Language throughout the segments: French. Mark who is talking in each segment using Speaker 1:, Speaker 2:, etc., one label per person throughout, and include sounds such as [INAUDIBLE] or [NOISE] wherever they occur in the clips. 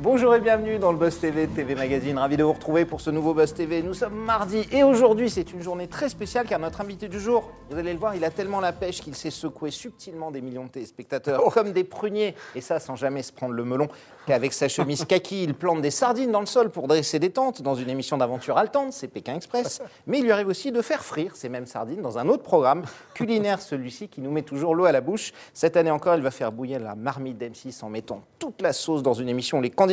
Speaker 1: Bonjour et bienvenue dans le Buzz TV, TV Magazine. Ravi de vous retrouver pour ce nouveau Buzz TV. Nous sommes mardi et aujourd'hui c'est une journée très spéciale car notre invité du jour, vous allez le voir, il a tellement la pêche qu'il sait secouer subtilement des millions de téléspectateurs comme des pruniers et ça sans jamais se prendre le melon. Qu'avec sa chemise [LAUGHS] kaki, il plante des sardines dans le sol pour dresser des tentes dans une émission d'aventure haletante, c'est Pékin Express. [LAUGHS] Mais il lui arrive aussi de faire frire ces mêmes sardines dans un autre programme culinaire, celui-ci qui nous met toujours l'eau à la bouche. Cette année encore, il va faire bouillir la marmite d'M6 en mettant toute la sauce dans une émission les candidats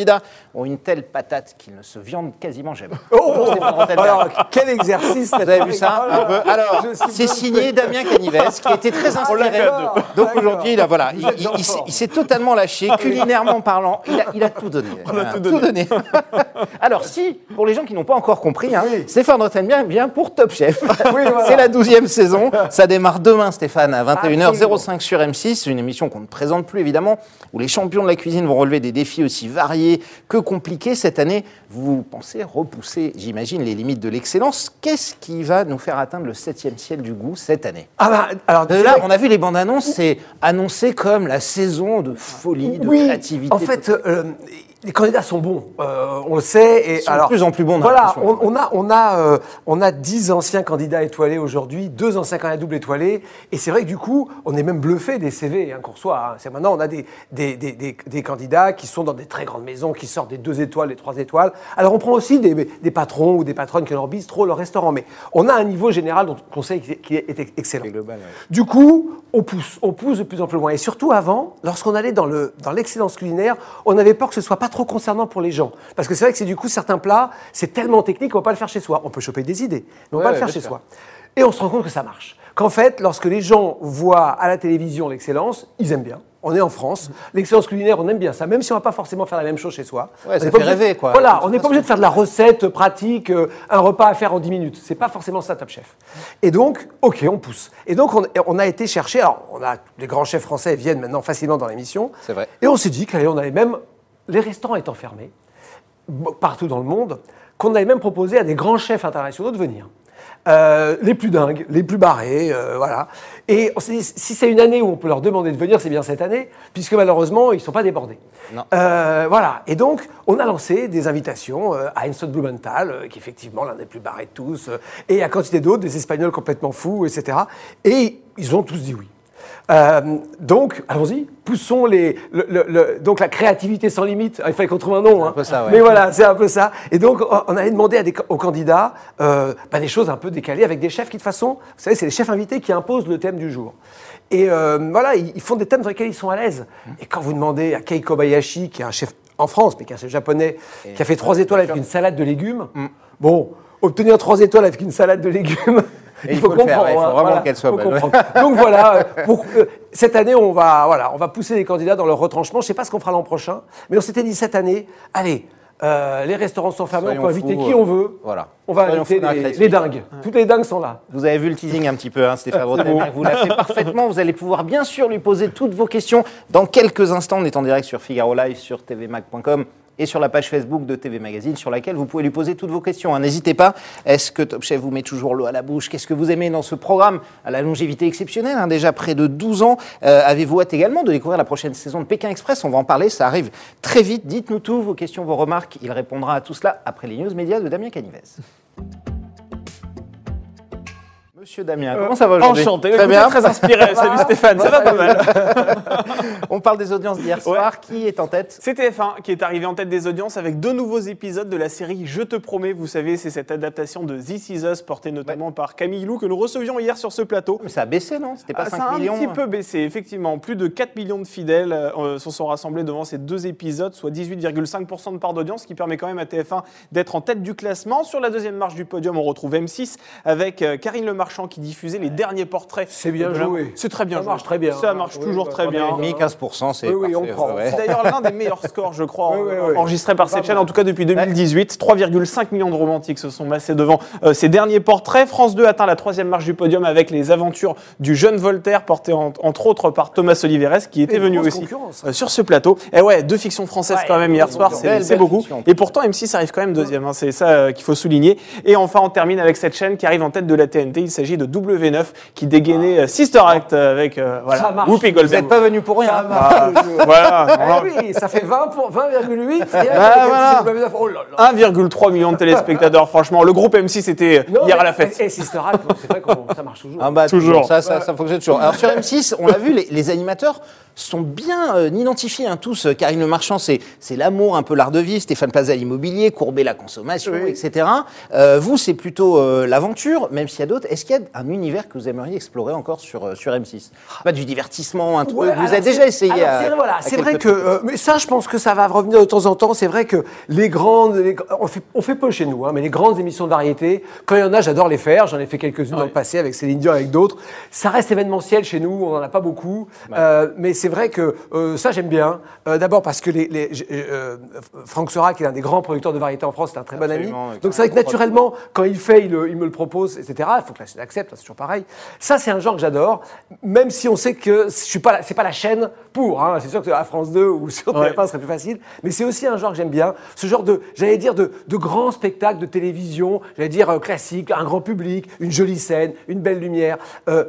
Speaker 1: ont une telle patate qu'ils ne se viandent quasiment jamais.
Speaker 2: Oh, alors, quel exercice
Speaker 1: Vous avez vu ça un peu Alors, c'est signé Damien Canives, qui était très inspiré. Donc aujourd'hui, il voilà, il, il- il s'est- il s'est totalement lâché, culinairement parlant, il a, il a tout donné.
Speaker 3: On a tout donné. [LAUGHS]
Speaker 1: Alors si, pour les gens qui n'ont pas encore compris, hein, Stéphane Rothenberg vient pour Top Chef.
Speaker 2: voilà. [LAUGHS]
Speaker 1: C'est la 12e saison. Ça démarre demain, Stéphane, à 21h05 sur M6. Une émission qu'on ne présente plus, évidemment, où les champions de la cuisine vont relever des défis aussi variés que compliqués. Cette année, vous pensez repousser, j'imagine, les limites de l'excellence. Qu'est-ce qui va nous faire atteindre le 7e ciel du goût cette année?
Speaker 2: Ah bah, alors,
Speaker 1: de là, on a vu les bandes annonces, c'est annoncé comme la saison de folie, de
Speaker 2: oui,
Speaker 1: créativité.
Speaker 2: En fait, euh, les candidats sont bons, euh, on le sait. Et
Speaker 1: Ils sont de
Speaker 2: alors,
Speaker 1: plus en plus bons,
Speaker 2: Voilà, on, on a, on a, euh, on a 10 anciens candidats étoilés aujourd'hui, deux anciens candidats double étoilés, et c'est vrai que du coup, on est même bluffé des CV hein, qu'on reçoit. hein. C'est maintenant, on a des, des, des, des- des candidats qui sont dans des très grandes maisons, qui sortent des deux étoiles, des trois étoiles. Alors, on prend aussi des, des patrons ou des patronnes qui ont leur bistrot, leur restaurant, mais on a un niveau général dont on sait qui est, qui est excellent.
Speaker 1: global, ouais.
Speaker 2: Du coup, on pousse, on pousse de plus en plus loin. Et surtout avant, lorsqu'on allait dans le dans l'excellence culinaire, on avait peur que ce soit pas trop concernant pour les gens, parce que c'est vrai que c'est du coup certains plats, c'est tellement technique qu'on va pas le faire chez soi. On peut choper des idées, mais on va
Speaker 1: Ouais,
Speaker 2: le faire chez soi. Et on se rend compte que ça marche. Qu'en fait, lorsque les gens voient à la télévision l'excellence, ils aiment bien. On est en France, l'excellence culinaire, on aime bien ça, même si on va pas forcément faire la même chose chez soi.
Speaker 1: Ouais,
Speaker 2: On
Speaker 1: ça
Speaker 2: pas
Speaker 1: fait
Speaker 2: obligé-
Speaker 1: rêver, quoi.
Speaker 2: Voilà, on n'est pas obligé de faire de la recette pratique, euh, un repas à faire en 10 minutes. C'est pas forcément ça, Top Chef. Et donc, ok, on pousse. Et donc, on, on a été chercher. Alors, on a les grands chefs français viennent maintenant facilement dans l'émission.
Speaker 1: C'est vrai.
Speaker 2: Et on s'est dit qu'allez, on avait même les restaurants étant fermés partout dans le monde, qu'on avait même proposé à des grands chefs internationaux de venir. Euh, les plus dingues, les plus barrés, euh, voilà. Et on s'est dit, si c'est une année où on peut leur demander de venir, c'est bien cette année, puisque malheureusement, ils ne sont pas débordés.
Speaker 1: Non.
Speaker 2: Euh, voilà. Et donc, on a lancé des invitations à Einstein Blumenthal, qui est effectivement l'un des plus barrés de tous, et à quantité d'autres, des Espagnols complètement fous, etc. Et ils ont tous dit oui. Euh, donc, allons-y, poussons les, le- le- le- donc la créativité sans limite. Il fallait qu'on trouve un nom. hein.
Speaker 1: peu ça, ouais.
Speaker 2: Mais voilà, c'est un peu ça. Et donc, on- allait demander à des, aux candidats euh, bah, des choses un peu décalées avec des chefs qui, de toute façon, vous savez, c'est les chefs invités qui imposent le thème du jour. Et euh, voilà, ils, ils font des thèmes dans lesquels ils sont à l'aise. Et quand vous demandez à Kei Kobayashi, qui est un chef en France, mais qui est un chef japonais, qui a fait trois étoiles avec une salade de légumes, bon, obtenir trois étoiles avec une salade de légumes. [LAUGHS]
Speaker 1: Et il faut le faire, ouais, il faut
Speaker 2: hein,
Speaker 1: vraiment qu'elle soit bonne, ouais.
Speaker 2: comprendre. [LAUGHS] Donc voilà, euh, pour- euh, cette année, on va, voilà, on va pousser les candidats dans leur retranchement. Je ne sais pas ce qu'on fera l'an prochain, mais on s'était dit cette année, allez, euh, les restaurants sont fermés,
Speaker 1: Soyons
Speaker 2: on peut inviter
Speaker 1: fous,
Speaker 2: qui
Speaker 1: euh,
Speaker 2: on veut.
Speaker 1: voilà.
Speaker 2: On va
Speaker 1: Soyons
Speaker 2: inviter les, dingues. Toutes les dingues sont là.
Speaker 1: Vous avez vu le teasing un petit peu, hein, Stéphane. Vous l'avez fait parfaitement. Vous allez pouvoir bien sûr lui poser toutes vos questions dans quelques instants. On est en direct sur Figaro Live, sur tvmag.com et sur la page Facebook de TV Magazine sur laquelle vous pouvez lui poser toutes vos questions. hein. N'hésitez pas. Est-ce que Top Chef vous met toujours l'eau à la bouche? Qu'est-ce que vous aimez dans ce programme? À la longévité exceptionnelle hein, Déjà près de 12 ans. Euh, Avez-vous hâte également de découvrir la prochaine saison de Pékin Express? On va en parler. Ça arrive très vite. Dites-nous tout, vos questions, vos remarques. Il répondra à tout cela après les news médias de Damien Canivez. Monsieur Damien, comment ça va aujourd'hui
Speaker 3: Enchanté,
Speaker 1: Très bien.
Speaker 3: très inspiré. [LAUGHS] Salut Stéphane, ça va pas mal. [LAUGHS]
Speaker 1: On parle des audiences d'hier soir. Qui est en tête
Speaker 3: C'est TF1 qui est arrivé en tête des audiences avec deux nouveaux épisodes de la série Je te promets. Vous savez, c'est cette adaptation de This Is Us portée notamment par Camille Lou que nous recevions hier sur ce plateau.
Speaker 1: Mais Ça a baissé, non? C'était pas
Speaker 3: Ah,
Speaker 1: 5
Speaker 3: ça a
Speaker 1: millions
Speaker 3: un petit
Speaker 1: hein
Speaker 3: peu baissé, effectivement. Plus de 4 millions de fidèles euh, se sont rassemblés devant ces deux épisodes, soit 18,5% de part d'audience, ce qui permet quand même à TF1 d'être en tête du classement. Sur la deuxième marche du podium, on retrouve M6 avec euh, Karine Le Marchand qui diffusait les derniers portraits.
Speaker 2: C'est bien joué.
Speaker 3: C'est très bien
Speaker 2: Ça
Speaker 3: joué.
Speaker 2: marche très bien.
Speaker 3: Ça marche
Speaker 2: Oui,
Speaker 3: toujours
Speaker 2: bah,
Speaker 3: très bien.
Speaker 2: est
Speaker 1: Demi, 15%, c'est
Speaker 2: Oui, oui, on
Speaker 1: parfait,
Speaker 2: prend.
Speaker 1: ouais.
Speaker 3: C'est d'ailleurs l'un des meilleurs scores, je crois, [LAUGHS]
Speaker 2: Oui,
Speaker 3: en-
Speaker 2: oui, oui.
Speaker 3: enregistrés par cette chaîne, en tout cas depuis 2018. 3,5 millions de romantiques se sont massés devant euh, ces derniers portraits. France 2 atteint la troisième marche du podium avec les aventures du jeune Voltaire, porté en- entre autres par Thomas Oliveres, qui était venu aussi euh, sur ce plateau. Et ouais, deux fictions françaises
Speaker 2: Ouais,
Speaker 3: quand même hier soir, c'est beaucoup.
Speaker 1: fiction.
Speaker 3: Et pourtant, M6 arrive quand même deuxième, hein, c'est ça euh, qu'il faut souligner. Et enfin, on termine avec cette chaîne qui arrive en tête de la TNT. Il s'agit de W9 qui dégainait euh, Sister Act avec euh, voilà,
Speaker 2: Ça marche.
Speaker 3: Whoopi
Speaker 1: Vous
Speaker 3: Goldberg.
Speaker 1: n'êtes pas venu pour rien.
Speaker 2: Ça
Speaker 1: hein.
Speaker 2: marche. [LAUGHS]
Speaker 3: Voilà.
Speaker 2: Eh oui, ça fait 20 pour 20,8. rien
Speaker 3: Bah,
Speaker 2: qu'avec
Speaker 3: voilà.
Speaker 2: M6, Oh là là.
Speaker 3: 1,3 million de téléspectateurs, franchement. Le groupe M6 était
Speaker 2: Non,
Speaker 3: hier
Speaker 2: mais-
Speaker 3: à la fête.
Speaker 2: Et, et Sister Act, c'est vrai que ça marche toujours.
Speaker 1: Ah bah,
Speaker 3: Toujours.
Speaker 1: Ça, ça, ça fonctionne toujours. Alors sur M6, on l'a vu, les, les animateurs sont bien euh, identifiés hein, tous. Karine Le Marchand, c'est c'est l'amour, un peu l'art de vivre. Stéphane Plaza, l'immobilier. Courbet, la consommation, etc. Euh, vous, c'est plutôt euh, l'aventure, même s'il y a d'autres. Est-ce qu'il y a un univers que vous aimeriez explorer encore sur, euh, sur M6 Pas du divertissement, un truc.
Speaker 2: Ouais,
Speaker 1: vous avez déjà essayé
Speaker 2: alors
Speaker 1: à-
Speaker 2: voilà, c'est vrai que, euh, mais ça, je pense que ça va revenir de temps en temps. C'est vrai que les grandes, les- on fait, on fait peu chez nous, hein, mais les grandes émissions de variété, quand il y en a, j'adore les faire. J'en ai fait quelques-unes dans le passé avec Céline Dion, avec d'autres. Ça reste événementiel chez nous, on n'en a pas beaucoup, Euh, mais c'est vrai que euh, ça j'aime bien. D'abord parce que les, les- Franck Sera, qui est un des grands producteurs de variété en France, c'est un très bon ami. Donc c'est vrai que naturellement, quand il fait, il, il me le propose, etc. Il faut que la chaîne accepte, hein, c'est toujours pareil. Ça, c'est un genre que j'adore, même si on sait que je suis pas, pas la chaîne pour. hein. C'est sûr que à France 2 ou [LAUGHS] sur TF1 ce serait plus facile, mais c'est aussi un genre que j'aime bien. Ce genre de, j'allais dire, de, de grands spectacles de télévision, j'allais dire euh, classique, un grand public, une jolie scène, une belle lumière. Euh,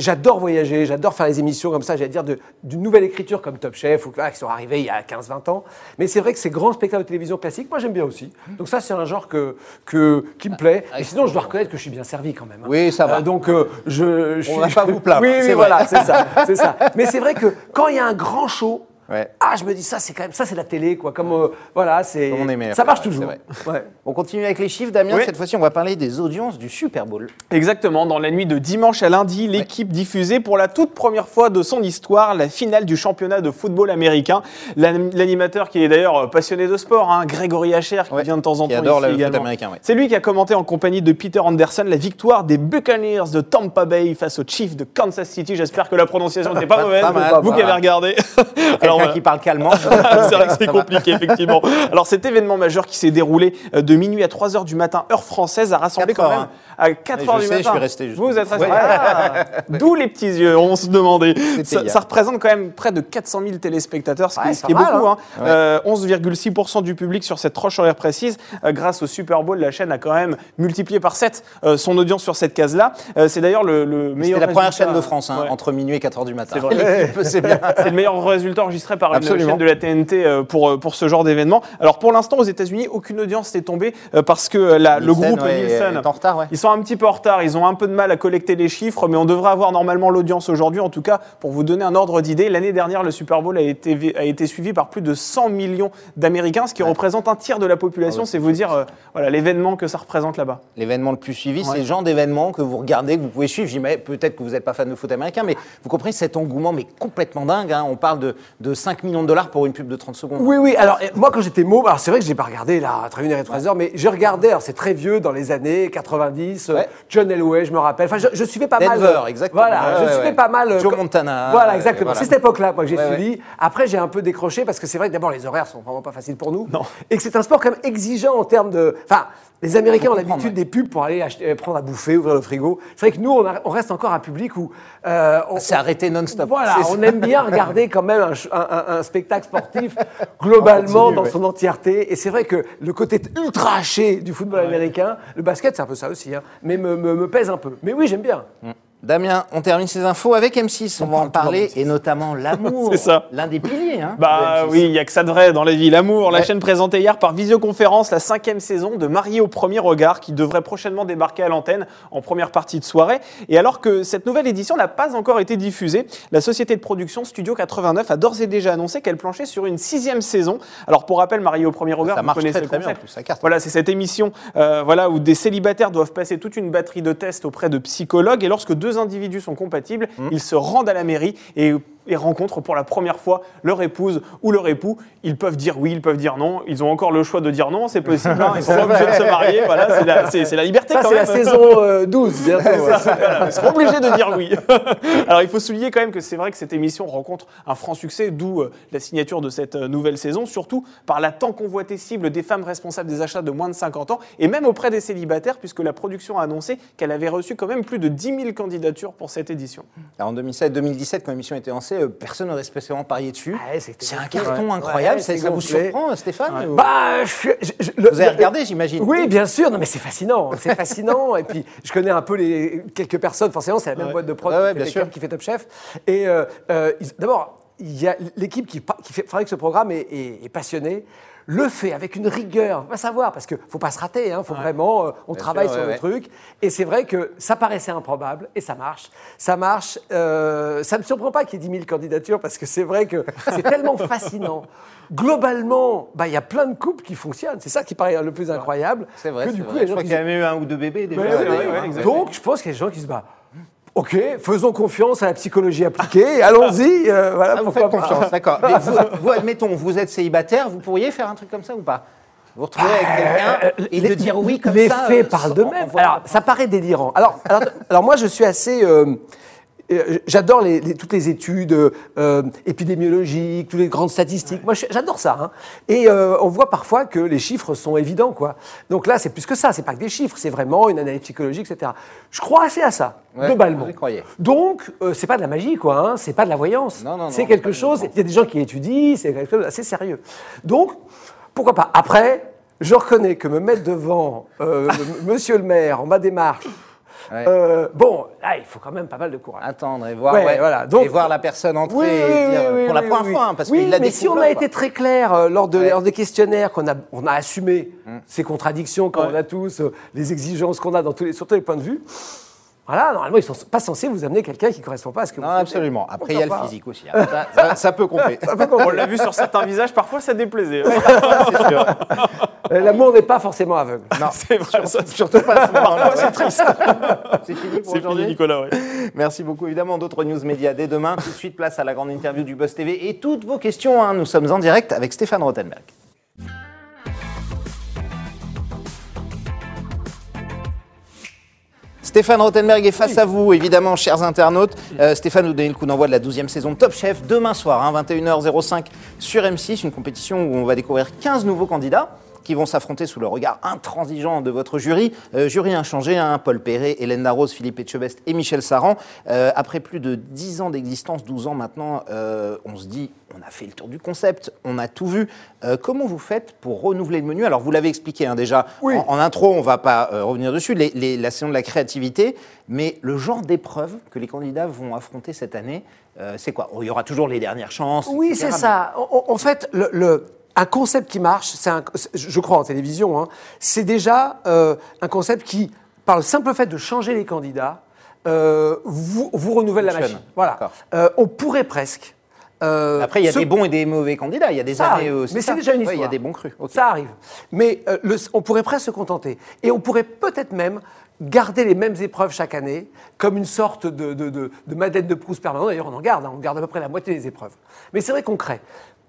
Speaker 2: J'adore voyager, j'adore faire les émissions comme ça, j'allais dire de- d'une nouvelle écriture comme Top Chef, ou, voilà, qui sont arrivés il y a 15-20 ans. Mais c'est vrai que ces grands spectacles de télévision classiques, moi j'aime bien aussi. Donc ça, c'est un genre que, que, qui me plaît. Et sinon, je dois reconnaître que je suis bien servi quand même. hein.
Speaker 1: Oui, ça va.
Speaker 2: Euh, donc, euh, je, je
Speaker 1: On
Speaker 2: suis-
Speaker 1: va pas vous plaindre, [LAUGHS]
Speaker 2: Oui, oui, voilà, c'est ça, c'est ça. Mais c'est vrai que quand il y a un grand show,
Speaker 1: Ouais.
Speaker 2: ah, je me dis ça, c'est quand même ça, c'est la télé, quoi. Comme euh, voilà, c'est ça marche toujours. Ouais.
Speaker 1: On continue avec les chiffres, Damien.
Speaker 3: Oui.
Speaker 1: Cette fois-ci, on va parler des audiences du Super Bowl.
Speaker 3: Exactement, dans la nuit de dimanche à lundi, l'équipe diffusait pour la toute première fois de son histoire la finale du championnat de football américain. L'an- L'animateur qui est d'ailleurs passionné de sport, hein, Grégory Hacher, qui
Speaker 1: Ouais,
Speaker 3: vient de temps en
Speaker 1: qui
Speaker 3: temps
Speaker 1: adore
Speaker 3: ici
Speaker 1: le
Speaker 3: également. C'est lui qui a commenté en compagnie de Peter Anderson la victoire des Buccaneers de Tampa Bay face aux Chiefs de Kansas City. J'espère que la prononciation n'était pas mauvaise.
Speaker 1: pas mal,
Speaker 3: vous qui avez regardé. [LAUGHS] Alors, euh,
Speaker 1: qui parle calmement. [LAUGHS]
Speaker 3: c'est vrai que c'est compliqué, effectivement. Alors, cet événement majeur qui s'est déroulé euh, de minuit à 3 h du matin, heure française, a rassemblé
Speaker 1: 4
Speaker 3: quand
Speaker 1: heures,
Speaker 3: même
Speaker 1: hein.
Speaker 3: à 4
Speaker 1: Oui,
Speaker 3: h
Speaker 1: je
Speaker 3: du
Speaker 1: sais, je
Speaker 3: matin.
Speaker 1: suis resté
Speaker 3: Vous êtes resté.
Speaker 1: Ouais.
Speaker 3: Ah, D'où les petits yeux, on se demandait. Ça, représente quand même près de 400 000 téléspectateurs, ce qui,
Speaker 2: Ouais,
Speaker 3: ce
Speaker 2: c'est
Speaker 3: qui est
Speaker 2: mal,
Speaker 3: beaucoup.
Speaker 2: hein.
Speaker 3: hein. Euh, 11,6% du public sur cette tranche horaire précise. Euh, grâce au Super Bowl, la chaîne a quand même multiplié par 7 euh, son audience sur cette case-là. Euh, c'est d'ailleurs le, le meilleur.
Speaker 1: C'était la première chaîne de France, hein,
Speaker 3: Ouais.
Speaker 1: entre minuit et 4 h du matin.
Speaker 3: C'est vrai.
Speaker 1: L'équipe, [LAUGHS] c'est bien.
Speaker 3: C'est le meilleur résultat enregistré par une
Speaker 1: Absolument.
Speaker 3: chaîne de la TNT euh, pour, euh, pour ce genre d'événement. Alors pour l'instant, aux États-Unis, aucune audience n'est tombée euh, parce que la- le groupe
Speaker 1: ouais,
Speaker 3: Nielsen.
Speaker 1: est en retard, ouais.
Speaker 3: Ils sont un petit peu en retard, ils ont un peu de mal à collecter les chiffres, mais on devrait avoir normalement l'audience aujourd'hui. En tout cas, pour vous donner un ordre d'idée, l'année dernière, le Super Bowl a été, a été suivi par plus de 100 millions d'Américains, ce qui représente un tiers de la population.
Speaker 1: Ah
Speaker 3: c'est vous dire euh, voilà l'événement que ça représente là-bas.
Speaker 1: L'événement le plus suivi, c'est le genre d'événement que vous regardez, que vous pouvez suivre. J'imagine- Peut-être que vous n'êtes pas fan de foot américain, mais vous comprenez cet engouement, mais complètement dingue. hein. On parle de, de 5 millions de dollars pour une pub de 30 secondes.
Speaker 2: Oui, oui. Alors, moi, quand j'étais môme, alors c'est vrai que je n'ai pas regardé là, entre 1h et 3h, mais je regardais, alors c'est très vieux, dans les années 90, euh,
Speaker 1: Ouais.
Speaker 2: John Elway, je me rappelle. Enfin, je, je suivais pas mal.
Speaker 1: Denver,
Speaker 2: euh,
Speaker 1: exactement.
Speaker 2: Voilà,
Speaker 1: Ouais,
Speaker 2: je
Speaker 1: ouais,
Speaker 2: suivais pas mal.
Speaker 1: Joe Montana,
Speaker 2: Voilà,
Speaker 1: euh,
Speaker 2: exactement.
Speaker 1: voilà.
Speaker 2: C'est cette époque-là moi, que j'ai suivi. Après, j'ai un peu décroché parce que c'est vrai que d'abord, les horaires sont vraiment pas faciles pour nous.
Speaker 3: Non.
Speaker 2: Et que c'est un sport quand même exigeant en termes de. Enfin, les Américains ont l'habitude des pubs pour aller acheter, prendre à bouffer, ouvrir le frigo. C'est vrai que nous, on, a- on reste encore un public où. euh, on-
Speaker 1: C'est arrêté non-stop.
Speaker 2: voilà, on aime bien regarder quand même un, un- spectacle sportif [LAUGHS] globalement
Speaker 1: continue,
Speaker 2: dans
Speaker 1: ouais.
Speaker 2: son entièreté. Et c'est vrai que le côté ultra haché du football américain, le basket, c'est un peu ça aussi, hein, mais me, me- me pèse un peu. Mais oui, j'aime bien.
Speaker 1: Damien, on termine ces infos avec M6. On, va en
Speaker 2: parle
Speaker 1: parler, et notamment l'amour. [LAUGHS]
Speaker 3: C'est ça.
Speaker 1: L'un des piliers. Hein,
Speaker 3: Bah
Speaker 1: de M6.
Speaker 3: oui, il n'y a que ça de vrai dans la vie, l'amour. La chaîne présentait hier par visioconférence la cinquième saison de Marié au premier regard qui devrait prochainement débarquer à l'antenne en première partie de soirée. Et alors que cette nouvelle édition n'a pas encore été diffusée, la société de production Studio 89 a d'ores et déjà annoncé qu'elle planchait sur une sixième saison. Alors pour rappel, Marié au premier regard,
Speaker 1: Ça
Speaker 3: vous connaissez
Speaker 1: très,
Speaker 3: le
Speaker 1: très bien,
Speaker 3: concept.
Speaker 1: en plus, ça cartonne.
Speaker 3: Voilà, c'est cette émission euh, voilà, où des célibataires doivent passer toute une batterie de tests auprès de psychologues. Et lorsque deux individus sont compatibles,
Speaker 1: Mmh.
Speaker 3: ils se rendent à la mairie et, et rencontrent pour la première fois leur épouse ou leur époux. Ils peuvent dire oui, ils peuvent dire non. Ils ont encore le choix de dire non, c'est possible. hein. Ils sont [LAUGHS] obligés de se marier. Voilà, c'est la, c'est- c'est la liberté
Speaker 2: Ça,
Speaker 3: quand
Speaker 2: c'est
Speaker 3: même.
Speaker 2: la saison euh, 12, [LAUGHS] bientôt. ouais.
Speaker 3: Voilà, ils seront obligés de dire oui. [LAUGHS] Alors il faut souligner quand même que c'est vrai que cette émission rencontre un franc succès, d'où euh, la signature de cette euh, nouvelle saison, surtout par la tant convoitée cible des femmes responsables des achats de moins de 50 ans, et même auprès des célibataires, puisque la production a annoncé qu'elle avait reçu quand même plus de 10 000 candidatures pour cette édition.
Speaker 1: Alors, en 2007-2017, quand l'émission était en euh, personne n'aurait spécialement parié dessus.
Speaker 2: Ah
Speaker 1: c'est un carton
Speaker 2: ouais.
Speaker 1: incroyable.
Speaker 2: Ouais,
Speaker 1: ça, ça vous surprend, Stéphane ou-
Speaker 2: Bah, je- je- je- le-
Speaker 1: Vous avez regardé, j'imagine
Speaker 2: Oui, bien sûr. Non, mais c'est fascinant. C'est fascinant. Et puis, je connais un peu les quelques personnes. Forcément, c'est la même boîte de prod qui, fait qui fait Top Chef. Et euh, euh, d'abord, l'équipe qui, fait, fabrique ce programme est, est- est passionnée. Le fait avec une rigueur, on va savoir, parce qu'il ne faut pas se rater, il faut vraiment, euh, on
Speaker 1: Bien
Speaker 2: travaille
Speaker 1: sûr,
Speaker 2: sur
Speaker 1: ouais,
Speaker 2: le
Speaker 1: ouais.
Speaker 2: truc. Et c'est vrai que ça paraissait improbable, et ça marche. Ça marche. euh, ça ne me surprend pas qu'il y ait 10 000 candidatures, parce que c'est vrai que c'est tellement [LAUGHS] fascinant. Globalement, bah, il y a plein de couples qui fonctionnent. C'est ça qui paraît le plus incroyable.
Speaker 1: C'est vrai.
Speaker 2: Que
Speaker 1: c'est
Speaker 2: du coup,
Speaker 1: vrai.
Speaker 2: les
Speaker 1: Je
Speaker 2: gens
Speaker 1: crois
Speaker 2: qui
Speaker 1: qu'il y a même eu un ou deux bébés déjà.
Speaker 2: Ouais,
Speaker 3: c'est
Speaker 2: ouais,
Speaker 3: vrai,
Speaker 2: ouais,
Speaker 3: ouais,
Speaker 2: ouais.
Speaker 3: exactement.
Speaker 2: Donc, je pense qu'il y a des gens qui se disent bah, Ok, faisons confiance à la psychologie appliquée, allons-y. [LAUGHS] euh, voilà,
Speaker 1: Ah, vous
Speaker 2: pas.
Speaker 1: confiance, d'accord. Mais vous, [LAUGHS] vous, admettons, vous êtes célibataire, vous pourriez faire un truc comme ça ou pas? Vous retrouver avec quelqu'un et de dire oui comme
Speaker 2: les
Speaker 1: ça
Speaker 2: faits
Speaker 1: euh,
Speaker 2: parlent d'eux-mêmes. Alors, ça paraît délirant. Alors, alors, alors moi, je suis assez. euh, euh, J'adore les- les- toutes les études euh, épidémiologiques, toutes les grandes statistiques. Moi, j'adore ça. hein. Et euh, on voit parfois que les chiffres sont évidents, quoi. Donc là, c'est plus que ça. C'est pas que des chiffres. C'est vraiment une analyse psychologique, etc. Je crois assez à ça,
Speaker 1: Ouais,
Speaker 2: globalement.
Speaker 1: vous y croyez.
Speaker 2: Donc, euh, c'est pas de la magie, quoi. Hein. C'est pas de la voyance. C'est quelque chose. Il y a des gens qui étudient. C'est quelque chose d'assez sérieux. Donc, pourquoi pas? Après, je reconnais que me mettre devant euh, [LAUGHS] m- Monsieur le maire en ma démarche.
Speaker 1: Ouais.
Speaker 2: euh, bon, là, il faut quand même pas mal de courage.
Speaker 1: Attendre et voir,
Speaker 2: Ouais,
Speaker 1: ouais,
Speaker 2: voilà. Donc-
Speaker 1: et voir la personne entrer
Speaker 2: Oui,
Speaker 1: et dire,
Speaker 2: oui,
Speaker 1: pour la première
Speaker 2: oui.
Speaker 1: fois, hein, parce
Speaker 2: oui,
Speaker 1: qu'il l'a
Speaker 2: mais si on a été très clair euh, lors, de,
Speaker 1: Ouais.
Speaker 2: lors des questionnaires, qu'on a, on a assumé
Speaker 1: Mmh.
Speaker 2: ces contradictions qu'on
Speaker 3: Ouais.
Speaker 2: a tous, euh, les exigences qu'on a dans tous les, sur tous les points de vue, voilà, normalement, ils ne sont pas censés vous amener quelqu'un qui ne correspond pas à ce que
Speaker 1: Non,
Speaker 2: vous faites.
Speaker 1: absolument. Après, il y a le physique aussi. hein. Ça, ça- [LAUGHS] ça peut compter.
Speaker 3: On l'a vu sur certains visages, parfois ça déplaisait. [LAUGHS]
Speaker 1: c'est sûr.
Speaker 2: Euh, L'amour n'est pas forcément aveugle.
Speaker 1: Non, [LAUGHS]
Speaker 3: C'est vrai, ça,
Speaker 1: surtout pas [LAUGHS] ce
Speaker 3: c'est triste. [LAUGHS]
Speaker 1: C'est fini pour
Speaker 3: C'est fini,
Speaker 1: aujourd'hui
Speaker 3: Nicolas. ouais.
Speaker 1: Merci beaucoup. Évidemment, d'autres news médias dès demain. Tout de suite, place à la grande interview du Buzz TV et toutes vos questions. hein. Nous sommes en direct avec Stéphane Rothenberg. Stéphane Rothenberg est face à vous, évidemment, chers internautes. Euh, Stéphane, vous donnez le coup d'envoi de la 12e saison de Top Chef demain soir, hein, 21h05 sur M6, une compétition où on va découvrir 15 nouveaux candidats qui vont s'affronter sous le regard intransigeant de votre jury. Euh, jury inchangé, hein, Paul Perret, Hélène Darroze, Philippe Etchebest et Michel Saran. Euh, après plus de 10 ans d'existence, 12 ans maintenant, euh, on se dit, on a fait le tour du concept, on a tout vu. Comment vous faites pour renouveler le menu? Alors, vous l'avez expliqué hein, déjà
Speaker 2: Oui.
Speaker 1: en, en intro, on ne va pas revenir dessus, les- les- la saison de la créativité, mais le genre d'épreuve que les candidats vont affronter cette année, c'est quoi? Oh, Il y aura toujours les dernières chances.
Speaker 2: Oui, c'est ça. En, en- en fait, le, le- un concept qui marche, c'est un- je crois en télévision, hein, c'est déjà euh, un concept qui, par le simple fait de changer les candidats, euh, vous, vous renouvelle la machine. Voilà. Euh, on pourrait presque.
Speaker 1: Après, il y a des bons et des mauvais candidats. Il y a des
Speaker 2: Ça
Speaker 1: années
Speaker 2: arrive, mais c'est déjà une
Speaker 1: Ouais, Il y a
Speaker 2: histoire.
Speaker 1: des bons crus.
Speaker 2: Ça arrive. Mais le- on pourrait presque se contenter. Et on pourrait peut-être même garder les mêmes épreuves chaque année, comme une sorte de, de, de, de Madeleine de Proust permanent. D'ailleurs, on en garde, hein, on garde à peu près la moitié des épreuves. Mais c'est vrai qu'on crée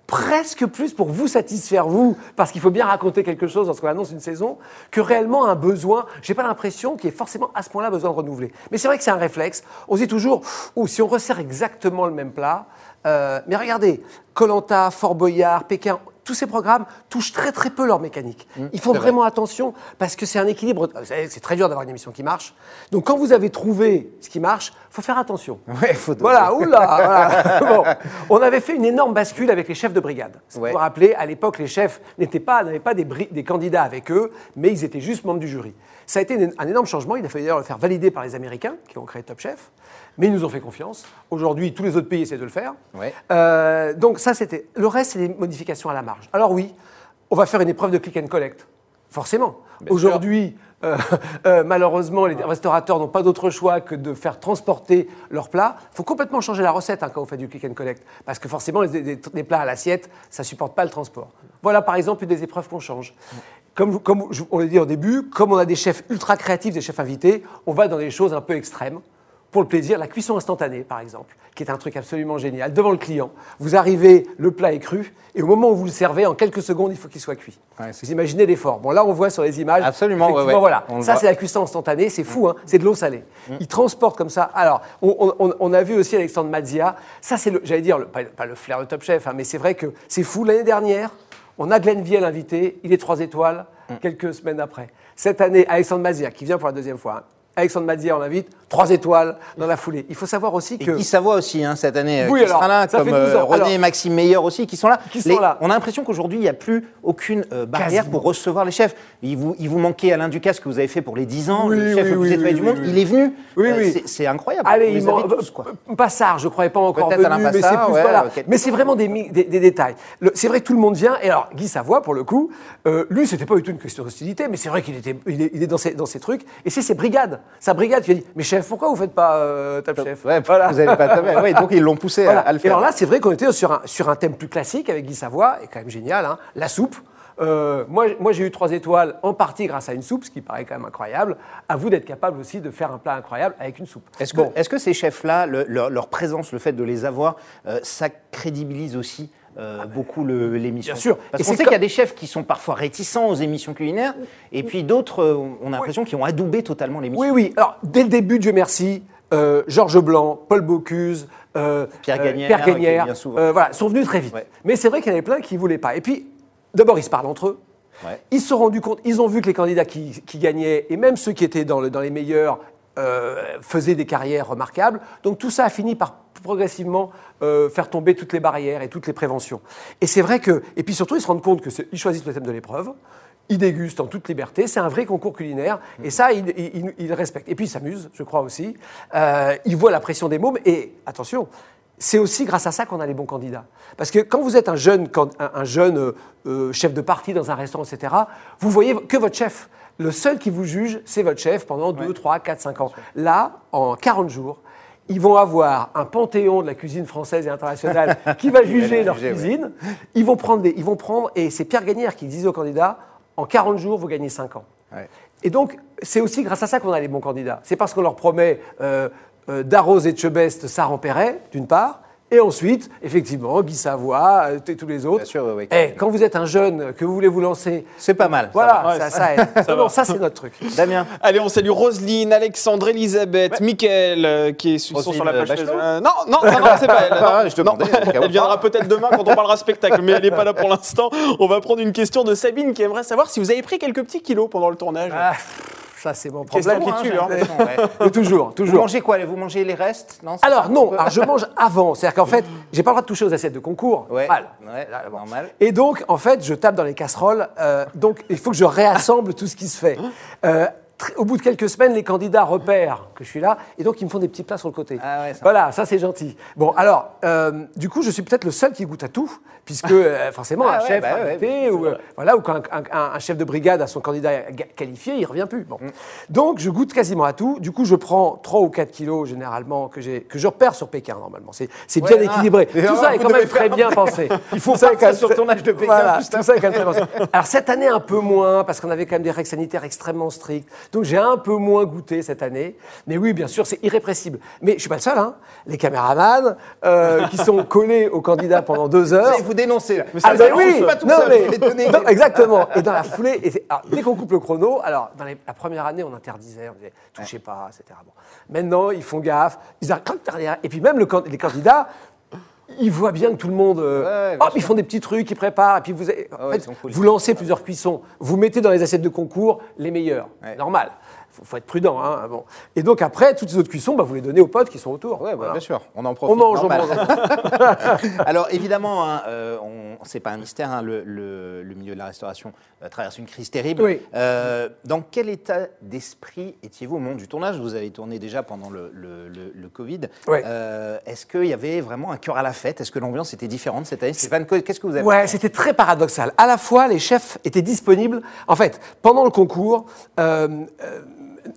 Speaker 2: presque plus pour vous satisfaire, vous, parce qu'il faut bien raconter quelque chose lorsqu'on annonce une saison, que réellement un besoin. J'ai pas l'impression qu'il y ait forcément à ce point-là besoin de renouveler. Mais c'est vrai que c'est un réflexe. On se dit toujours, ou si on resserre exactement le même plat, euh, mais regardez, Colanta, Fort Boyard, Pékin, tous ces programmes touchent très très peu leur mécanique. Il faut
Speaker 1: c'est
Speaker 2: vraiment attention parce que c'est un équilibre. C'est très dur d'avoir une émission qui marche. Donc quand vous avez trouvé ce qui marche, faut faire attention.
Speaker 1: Ouais, faut doser.
Speaker 2: Voilà, oula voilà. [LAUGHS] Bon, On avait fait une énorme bascule avec les chefs de brigade. Vous vous rappelez, à l'époque, les chefs n'étaient pas, n'avaient pas des, des candidats avec eux, mais ils étaient juste membres du jury. Ça a été un énorme changement. Il a fallu d'ailleurs le faire valider par les Américains, qui ont créé Top Chef. Mais ils nous ont fait confiance. Aujourd'hui, tous les autres pays essaient de le faire.
Speaker 1: Ouais.
Speaker 2: Euh, donc ça, c'était. Le reste, c'est des modifications à la marge. Alors oui, on va faire une épreuve de click and collect. Forcément. Aujourd'hui, euh, [LAUGHS] euh, malheureusement, les restaurateurs n'ont pas d'autre choix que de faire transporter leurs plats. Il faut complètement changer la recette hein, quand on fait du click and collect. Parce que forcément, les, les- les plats à l'assiette, ça ne supporte pas le transport. Voilà par exemple une des épreuves qu'on change. Comme, on l'a dit au début, comme on a des chefs ultra créatifs, des chefs invités, on va dans des choses un peu extrêmes. Pour le plaisir, la cuisson instantanée, par exemple, qui est un truc absolument génial. Devant le client, vous arrivez, le plat est cru, et au moment où vous le servez, en quelques secondes, il faut qu'il soit cuit.
Speaker 1: Ouais,
Speaker 2: vous imaginez l'effort. Bon, là, on voit sur les images.
Speaker 1: Absolument,
Speaker 2: effectivement,
Speaker 1: ouais.
Speaker 2: voilà.
Speaker 1: On
Speaker 2: Ça, c'est la cuisson instantanée, c'est fou, hein. c'est de l'eau salée. Il transporte comme ça. Alors, on, on- on a vu aussi Alexandre Mazia. Ça, c'est, le- j'allais dire, le- pas, pas le flair de Top Chef, hein, mais c'est vrai que c'est fou. L'année dernière, on a Glenn Viel invité, il est trois étoiles, quelques semaines après. Cette année, Alexandre Mazia, qui vient pour la deuxième fois, hein, Alexandre Madzier, on invite, trois étoiles dans la foulée. Il faut savoir aussi
Speaker 1: Et
Speaker 2: que.
Speaker 1: Guy Savoie aussi, hein, cette année, euh,
Speaker 2: Oui,
Speaker 1: qui
Speaker 2: alors,
Speaker 1: sera là,
Speaker 2: ça
Speaker 1: comme
Speaker 2: fait 12
Speaker 1: euh,
Speaker 2: ans.
Speaker 1: René
Speaker 2: Alors-
Speaker 1: et Maxime Meyer aussi, qui sont là.
Speaker 2: Qui sont là.
Speaker 1: On a l'impression qu'aujourd'hui, il n'y a plus aucune euh, barrière
Speaker 2: Quasiment.
Speaker 1: pour recevoir les chefs. Il vous, il vous manquait Alain Ducasse que vous avez fait pour les 10 ans,
Speaker 2: Oui,
Speaker 1: le chef
Speaker 2: oui,
Speaker 1: le plus étoilé du monde. Il est venu.
Speaker 2: Oui,
Speaker 1: Euh,
Speaker 2: oui.
Speaker 1: c'est- incroyable.
Speaker 2: Allez, il
Speaker 1: tous, quoi.
Speaker 2: Passard, je ne croyais pas encore venu,
Speaker 1: Alain
Speaker 2: mais c'est
Speaker 1: Passard,
Speaker 2: plus
Speaker 1: ouais,
Speaker 2: voilà.
Speaker 1: ok.
Speaker 2: Mais c'est vraiment des, mi- des, des détails. C'est vrai que tout le monde vient. Et alors, Guy Savoie, pour le coup, euh, lui, c'était pas du tout une question d'hostilité, mais c'est vrai qu'il était, il est, dans, ses, dans ses trucs. Et c'est ses brigades, sa brigade qui a dit, mais chef, pourquoi vous faites pas euh, Top Chef
Speaker 1: Ouais,
Speaker 2: Voilà.
Speaker 1: Vous avez pas tapé. Ouais, donc ils l'ont poussé à-
Speaker 2: Voilà.
Speaker 1: à, le
Speaker 2: Et
Speaker 1: faire.
Speaker 2: alors là, c'est vrai qu'on était sur un, sur un thème plus classique avec Guy Savoie, et quand même génial, hein, la soupe. Euh, moi, moi j'ai eu trois étoiles en partie grâce à une soupe, ce qui paraît quand même incroyable. À vous d'être capable aussi de faire un plat incroyable avec une soupe.
Speaker 1: Est-ce que,
Speaker 2: Bon.
Speaker 1: est-ce que ces chefs-là, le- leur, leur présence, le fait de les avoir, euh, ça crédibilise aussi euh, beaucoup le- l'émission
Speaker 2: Ah, bien sûr.
Speaker 1: Parce qu'on sait
Speaker 2: comme-
Speaker 1: qu'il y a des chefs qui sont parfois réticents aux émissions culinaires, et puis d'autres, euh, on a l'impression, qui ont adoubé totalement l'émission.
Speaker 2: Oui, oui. Alors, dès le début, Dieu merci, euh, Georges Blanc, Paul Bocuse, euh,
Speaker 1: Pierre Gagnère,
Speaker 2: Pierre Gagnère, voilà, sont venus très vite.
Speaker 1: Ouais.
Speaker 2: Mais c'est vrai qu'il y en avait plein qui ne voulaient pas. Et puis, d'abord, ils se parlent entre eux.
Speaker 1: Ouais.
Speaker 2: Ils se sont rendus compte, ils ont vu que les candidats qui, qui gagnaient, et même ceux qui étaient dans, le- dans les meilleurs, faisaient des carrières remarquables. Donc tout ça a fini par progressivement euh, faire tomber toutes les barrières et toutes les préventions. Et c'est vrai que, et puis surtout, ils se rendent compte qu'ils choisissent le thème de l'épreuve. Ils dégustent en toute liberté. C'est un vrai concours culinaire. Et ça, ils, le respectent. Et puis, ils s'amusent, je crois aussi. Euh, ils voient la pression des mômes. Et attention, c'est aussi grâce à ça qu'on a les bons candidats. Parce que quand vous êtes un jeune, un, un jeune euh, euh, chef de parti dans un restaurant, etc., vous voyez que votre chef. Le seul qui vous juge, c'est votre chef pendant 2, 3, 4, 5 ans. Là, en 40 jours, ils vont avoir un panthéon de la cuisine française et internationale [LAUGHS] qui va juger leur
Speaker 1: juger, ouais.
Speaker 2: cuisine. Ils vont prendre des, ils vont prendre, et c'est Pierre Gagnère qui disait aux candidats, en 40 jours, vous gagnez 5 ans.
Speaker 1: Ouais.
Speaker 2: Et donc, c'est aussi grâce à ça qu'on a les bons candidats. C'est parce qu'on leur promet euh, euh, d'Arrose et de Chebest, Sarah Perret, d'une part, et ensuite, effectivement, Guy Savoie, euh, tous les autres.
Speaker 1: Bien sûr, oui, oui.
Speaker 2: Eh, quand vous êtes un jeune, que vous voulez vous lancer,
Speaker 1: C'est pas mal. ça
Speaker 2: voilà,
Speaker 3: va.
Speaker 2: ça,
Speaker 3: Ouais,
Speaker 2: ça aide. [LAUGHS] Non, non, ça, c'est notre truc. [LAUGHS]
Speaker 1: Damien,
Speaker 3: Allez, on salue Roselyne, Alexandre, Elisabeth, Mickaël, euh, qui sont
Speaker 1: Roselyne,
Speaker 3: sur la page Facebook. Euh, non, non, non, non, c'est pas elle. [LAUGHS]
Speaker 1: Ah,
Speaker 3: non.
Speaker 1: je demandais,
Speaker 3: Elle viendra peut-être demain quand on parlera spectacle, mais elle n'est pas là pour l'instant. On va prendre une question de Sabine qui aimerait savoir si vous avez pris quelques petits kilos pendant le tournage.
Speaker 2: Ah, ça, c'est mon problème.
Speaker 3: qui tue, hein.
Speaker 1: l'impression, ouais. [LAUGHS]
Speaker 2: Mais toujours,
Speaker 1: Vous
Speaker 2: toujours.
Speaker 1: mangez quoi Vous mangez les restes? Non,
Speaker 2: Alors non, alors je mange avant. C'est-à-dire qu'en fait, [LAUGHS] j'ai pas le droit de toucher aux assiettes de concours.
Speaker 1: Ouais,
Speaker 2: Mal.
Speaker 1: ouais,
Speaker 2: Là, bon.
Speaker 1: normal.
Speaker 2: Et donc, en fait, je tape dans les casseroles. euh, donc, il faut que je réassemble tout ce qui se fait. Euh, [LAUGHS] au bout de quelques semaines, les candidats repèrent que je suis là, et donc ils me font des petits plats sur le côté.
Speaker 1: Ah ouais, ça.
Speaker 2: voilà, ça c'est gentil. Bon, alors, euh, du coup, je suis peut-être le seul qui goûte à tout, puisque euh, [LAUGHS] forcément,
Speaker 1: Ah
Speaker 2: un
Speaker 1: ouais,
Speaker 2: chef
Speaker 1: bah
Speaker 2: invité, ou, euh, voilà, ou quand un, un- un chef de brigade a son candidat qualifié, il revient plus. Bon.
Speaker 1: Mm.
Speaker 2: Donc, je goûte quasiment à tout. Du coup, je prends 3 ou 4 kilos généralement que, que je repère sur Pékin normalement. C'est bien
Speaker 1: ah.
Speaker 2: équilibré. Tout
Speaker 1: alors, [LAUGHS]
Speaker 2: ça est quand même très bien pensé.
Speaker 1: Il faut
Speaker 2: Ça, quand-
Speaker 1: sur tournage de Pékin,
Speaker 2: Voilà, tout ça est quand même très pensé. Alors cette année un peu moins parce qu'on avait quand même des règles sanitaires extrêmement strictes. Donc j'ai un peu moins goûté cette année. Mais oui, bien sûr, c'est irrépressible. Mais je suis pas le seul. Hein. Les caméramans euh, qui sont collés aux candidats pendant deux heures.
Speaker 1: Vous dénoncez là.
Speaker 2: Ah ben
Speaker 1: non,
Speaker 2: oui,
Speaker 1: je suis pas tout
Speaker 2: non,
Speaker 1: seul,
Speaker 2: mais- non, exactement. Et dans la foulée, et c'est- alors, dès qu'on coupe le chrono, alors dans les- la première année, on interdisait, on disait touchez pas, etc. Bon. Maintenant, ils font gaffe, ils arrivent derrière. Et puis même le les candidats, ils voient bien que tout le monde. euh,
Speaker 1: Ouais,
Speaker 2: ils font des petits trucs, ils préparent. Et puis vous, en
Speaker 1: Ah ouais,
Speaker 2: fait,
Speaker 1: ils sont cool.
Speaker 2: vous lancez plusieurs cuissons. Vous mettez dans les assiettes de concours les meilleurs.
Speaker 1: Ouais.
Speaker 2: Normal. Faut, faut être prudent. Hein, bon. Et donc après, toutes les autres cuissons, bah, vous les donnez aux potes qui sont autour.
Speaker 1: Ouais, bah,
Speaker 2: Voilà.
Speaker 1: bien sûr, on en profite.
Speaker 2: On mange, on [LAUGHS] mange.
Speaker 1: Alors évidemment, hein, euh, c'est pas un mystère, hein, le, le- le milieu de la restauration euh, traverse une crise terrible.
Speaker 2: Oui.
Speaker 1: Euh, dans quel état d'esprit étiez-vous au moment du tournage? Vous avez tourné déjà pendant le, Covid.
Speaker 2: Oui.
Speaker 1: Euh, Est-ce qu'il y avait vraiment un cœur à la fête? Est-ce que l'ambiance était différente cette année? Stéphane, que- qu'est-ce que vous avez
Speaker 2: Ouais, c'était très paradoxal. À la fois, les chefs étaient disponibles. En fait, pendant le concours,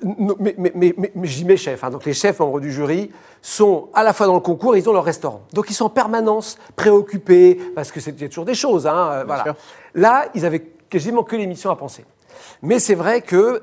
Speaker 2: mais, mais- mais- mais- je dis mes chefs, hein, donc les chefs membres du jury sont à la fois dans le concours et ils ont leur restaurant. Donc ils sont en permanence préoccupés parce que a toujours des choses. hein, euh, voilà.
Speaker 1: sûr.
Speaker 2: Là, ils avaient quasiment que l'émission à penser. Mais c'est vrai qu'il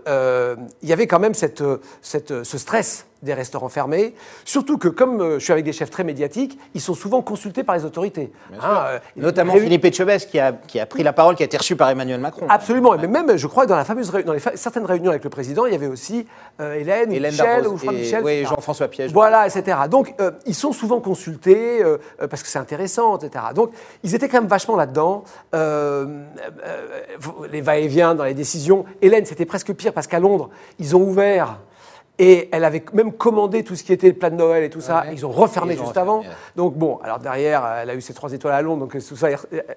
Speaker 2: y avait quand même cette, euh, cette, euh, ce stress des restaurants fermés. Surtout que, comme euh, je suis avec des chefs très médiatiques, ils sont souvent consultés par les autorités. Hein, euh,
Speaker 1: Notamment Philippe Etchebest qui a, qui a pris la parole, qui a été reçu par Emmanuel Macron.
Speaker 2: Absolument. Mais même, je crois que dans, la fameuse, dans les fa- certaines réunions avec le président, il y avait aussi euh, Hélène,
Speaker 1: Hélène
Speaker 2: Michel,
Speaker 1: Darroze
Speaker 2: ou
Speaker 1: et-
Speaker 2: Michel.
Speaker 1: oui. Jean-François Piège.
Speaker 2: Voilà, etc. Donc, euh, ils sont souvent consultés parce que c'est intéressant, etc. Donc, ils étaient quand même vachement là-dedans. Euh, euh, les va-et-vient dans les décisions. Hélène, c'était presque pire parce qu'à Londres, ils ont ouvert. Et elle avait même commandé tout ce qui était le plat de Noël et tout ça.
Speaker 1: Ouais.
Speaker 2: Ils ont refermé
Speaker 1: Ils
Speaker 2: juste avant. Donc bon, alors derrière, elle a eu ses trois étoiles à Londres, donc tout ça,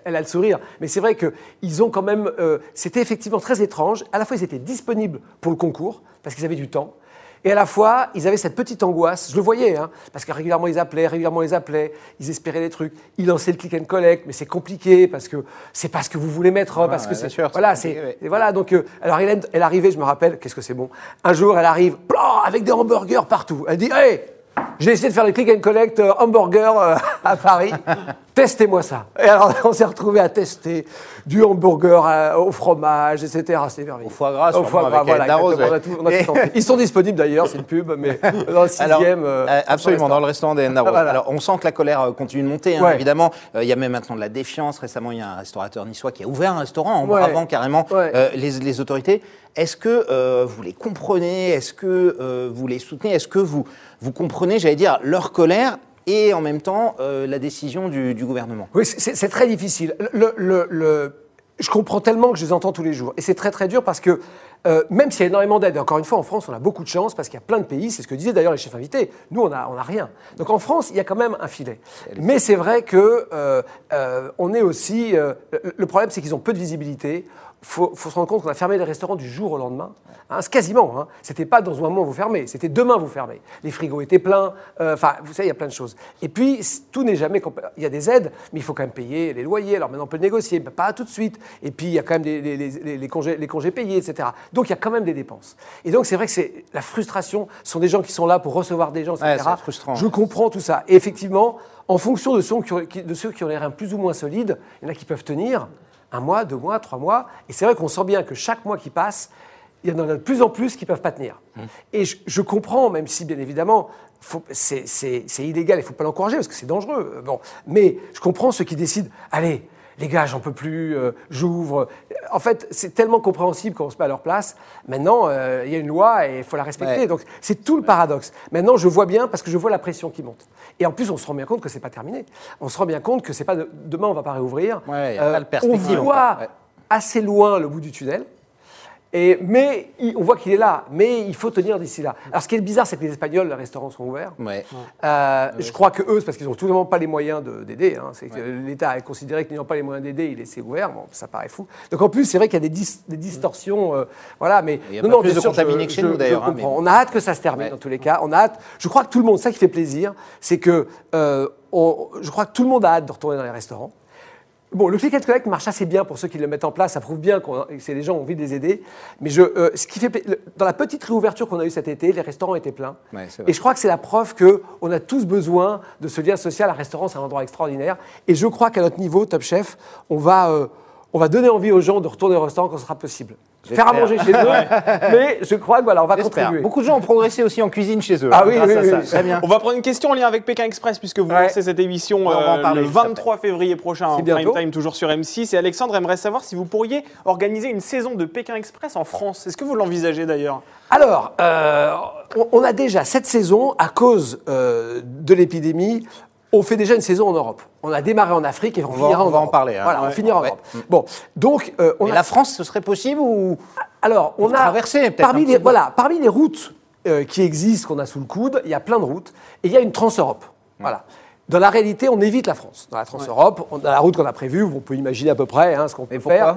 Speaker 2: elle a le sourire. Mais c'est vrai qu'ils ont quand même. euh, C'était effectivement très étrange. À la fois, ils étaient disponibles pour le concours parce qu'ils avaient du temps. Et à la fois, ils avaient cette petite angoisse, je le voyais, hein, parce que régulièrement ils appelaient, régulièrement ils appelaient, ils espéraient des trucs, ils lançaient le click and collect, mais c'est compliqué parce que c'est pas ce que vous voulez mettre, hein, parce
Speaker 1: ouais,
Speaker 2: que c'est
Speaker 1: sûr,
Speaker 2: voilà, c'est
Speaker 1: ouais.
Speaker 2: et voilà. Donc, euh, alors Hélène, elle arrivait, je me rappelle, qu'est-ce que c'est bon? Un jour, elle arrive, plan, avec des hamburgers partout. Elle dit, hey, j'ai essayé de faire le click and collect euh, hamburger euh, [LAUGHS] à Paris. [LAUGHS] Testez-moi ça. Et alors, [LAUGHS] on s'est retrouvé à tester du hamburger euh, au fromage, etc. C'était merveilleux.
Speaker 1: Au foie gras,
Speaker 2: Au foie gras, voilà. On a tout- on a tout. Ils sont disponibles d'ailleurs, c'est une pub, mais dans le sixième.
Speaker 1: Alors, absolument, dans le restaurant Darroze.
Speaker 2: Voilà.
Speaker 1: Alors, on sent que la colère continue de monter, hein,
Speaker 2: Ouais.
Speaker 1: évidemment. Il y a même maintenant de la défiance. Récemment, il y a un restaurateur niçois qui a ouvert un restaurant en
Speaker 2: Ouais.
Speaker 1: bravant carrément les, les autorités. Est-ce que vous les comprenez? Est-ce que vous les soutenez? Est-ce que vous, vous comprenez, j'allais dire, leur colère et en même temps euh, la décision du, du gouvernement
Speaker 2: Oui, c'est- très difficile. Le, le- le- je comprends tellement que je les entends tous les jours. Et c'est très très dur parce que euh, même s'il y a énormément d'aide, encore une fois, en France, on a beaucoup de chance parce qu'il y a plein de pays, c'est ce que disaient d'ailleurs les chefs invités. Nous, on n'a on a rien. Donc en France, il y a quand même un filet. Mais c'est vrai que euh, on est aussi. le problème, c'est qu'ils ont peu de visibilité. Il faut, faut se rendre compte qu'on a fermé les restaurants du jour au lendemain. Hein, c'est quasiment. Hein. C'était pas dans un moment vous fermez, c'était demain vous fermez. Les frigos étaient pleins. euh, Enfin, vous savez, il y a plein de choses. Et puis, tout n'est jamais. Il y a des aides, mais il faut quand même payer les loyers. Alors maintenant, on peut le négocier, mais pas tout de suite. Et puis, il y a quand même des- les, les- les- les congés, les congés payés, etc. Donc, il y a quand même des dépenses. Et donc, c'est vrai que c'est la frustration. Ce sont des gens qui sont là pour recevoir des gens, etc.
Speaker 1: Ouais, c'est frustrant.
Speaker 2: Je comprends tout ça. Et effectivement, en fonction de ceux qui ont, qui- de ceux qui ont les reins plus ou moins solides, il y en a qui peuvent tenir un mois, deux mois, trois mois. Et c'est vrai qu'on sent bien que chaque mois qui passe, il y en a de plus en plus qui ne peuvent pas tenir. Et je, je comprends, même si bien évidemment, c'est illégal, il ne faut pas l'encourager parce que c'est dangereux. Euh, Bon. Mais je comprends ceux qui décident, allez, les gars, j'en peux plus, euh, j'ouvre. En fait, c'est tellement compréhensible quand on se met à leur place. Maintenant, euh, il y a une loi et il faut la respecter.
Speaker 1: Ouais.
Speaker 2: Donc c'est tout le paradoxe. Maintenant, je vois bien parce que je vois la pression qui monte. Et en plus, on se rend bien compte que c'est pas terminé. On se rend bien compte que c'est pas de- demain on va pas réouvrir. Euh,
Speaker 1: Ouais, y a pas de perspective
Speaker 2: On voit assez loin le bout du tunnel. Et, mais il- on voit qu'il est là, mais il faut tenir d'ici là. Alors ce qui est bizarre, c'est que les Espagnols, les restaurants sont ouverts.
Speaker 1: Ouais.
Speaker 2: Euh, je crois que eux, c'est parce qu'ils n'ont tout simplement pas les moyens de- d'aider. hein. C'est que L'État a considéré qu'ils n'ont pas les moyens d'aider, il laissait ouvert. Bon, ça paraît fou. Donc en plus, c'est vrai qu'il y a des, dis- des distorsions. euh, voilà, mais
Speaker 1: Il y a pas plus de
Speaker 2: sûr,
Speaker 1: contaminés
Speaker 2: je-
Speaker 1: que chez
Speaker 2: je-
Speaker 1: nous, d'ailleurs, hein, mais-
Speaker 2: On a hâte que ça se termine
Speaker 1: Ouais.
Speaker 2: dans tous les cas. On a hâte. Je crois que tout le monde, ça qui fait plaisir, c'est que euh, on- je crois que tout le monde a hâte de retourner dans les restaurants. Bon, le click and collect marche assez bien pour ceux qui le mettent en place. Ça prouve bien que c'est les gens ont envie de les aider. Mais je, euh, ce qui fait, pla- le- dans la petite réouverture qu'on a eue cet été, les restaurants étaient pleins.
Speaker 1: Ouais,
Speaker 2: et je crois que c'est la preuve qu'on a tous besoin de ce lien social. Un restaurant, c'est un endroit extraordinaire. Et je crois qu'à notre niveau, Top Chef, on va, euh, on va donner envie aux gens de retourner au restaurant quand ce sera possible. Faire à manger chez eux. mais je crois que voilà, on va contribuer.
Speaker 1: Beaucoup de gens ont progressé aussi en cuisine chez eux.
Speaker 2: Ah
Speaker 1: hein,
Speaker 2: oui, oui,
Speaker 1: ça.
Speaker 2: oui.
Speaker 1: Très bien.
Speaker 3: On va prendre une question en lien avec Pékin Express puisque vous
Speaker 2: Ouais.
Speaker 3: lancez cette émission
Speaker 1: Ouais, on va en
Speaker 3: euh,
Speaker 1: parler
Speaker 3: le
Speaker 1: juste après.
Speaker 3: 23 février prochain en
Speaker 2: C'est
Speaker 3: prime time toujours sur M6 et Alexandre aimerait savoir si vous pourriez organiser une saison de Pékin Express en France. Est-ce que vous l'envisagez d'ailleurs?
Speaker 2: Alors, euh, on, on a déjà cette saison, à cause euh, de l'épidémie, on fait déjà une saison en Europe. On a démarré en Afrique et on,
Speaker 1: va-
Speaker 2: finira
Speaker 1: on
Speaker 2: en
Speaker 1: va en
Speaker 2: Europe.
Speaker 1: parler, hein.
Speaker 2: Voilà, on
Speaker 1: Ouais.
Speaker 2: finira en
Speaker 1: Ouais.
Speaker 2: Europe. Bon, donc euh, on a
Speaker 1: la France, ce serait possible ou
Speaker 2: alors on a
Speaker 1: un
Speaker 2: parmi les voilà parmi les routes euh, qui existent qu'on a sous le coude, il y a plein de routes et il y a une Trans-Europe. Voilà. Dans la réalité, on évite la France. Dans la Trans-Europe, on a la route qu'on a prévue, on peut imaginer à peu près hein, ce qu'on peut faire.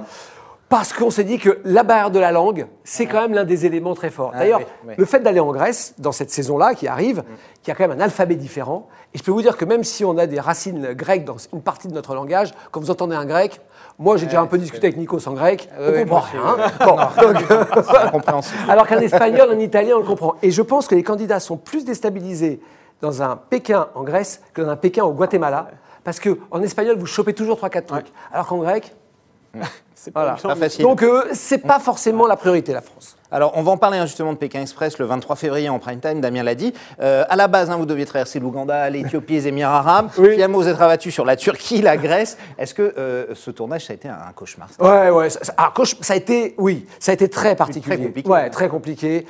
Speaker 2: Parce qu'on s'est dit que la barrière de la langue, c'est quand même l'un des éléments très forts.
Speaker 1: Ah,
Speaker 2: D'ailleurs,
Speaker 1: oui, oui.
Speaker 2: le fait d'aller en Grèce, dans cette saison-là qui arrive, qui a quand même un alphabet différent, et je peux vous dire que même si on a des racines grecques dans une partie de notre langage, quand vous entendez un grec, moi j'ai déjà un peu discuté avec Nikos en grec, on
Speaker 1: oui,
Speaker 2: comprend rien. Bon, donc, [LAUGHS] alors qu'un espagnol, un italien, on le comprend. Et je pense que les candidats sont plus déstabilisés dans un Pékin en Grèce que dans un Pékin au Guatemala, parce qu'en espagnol, vous chopez toujours 3-4 trucs, alors qu'en grec, [LAUGHS]
Speaker 3: C'est
Speaker 2: voilà.
Speaker 1: Pas facile.
Speaker 2: Donc, euh, c'est pas forcément la priorité, la France.
Speaker 1: Alors, on va en parler hein, justement de Pékin Express le 23 février en prime time, Damien l'a dit. Euh, à la base, hein, vous deviez traverser l'Ouganda, l'Éthiopie, les Émirats arabes.
Speaker 2: Oui.
Speaker 1: Finalement, vous êtes rabattu sur la Turquie, la Grèce. Est-ce que euh, ce tournage, ça a été un, cauchemar
Speaker 2: Ouais, ouais. Ça, je- ça a été, oui, ça a été très particulier.
Speaker 1: compliqué.
Speaker 2: Ouais, très compliqué.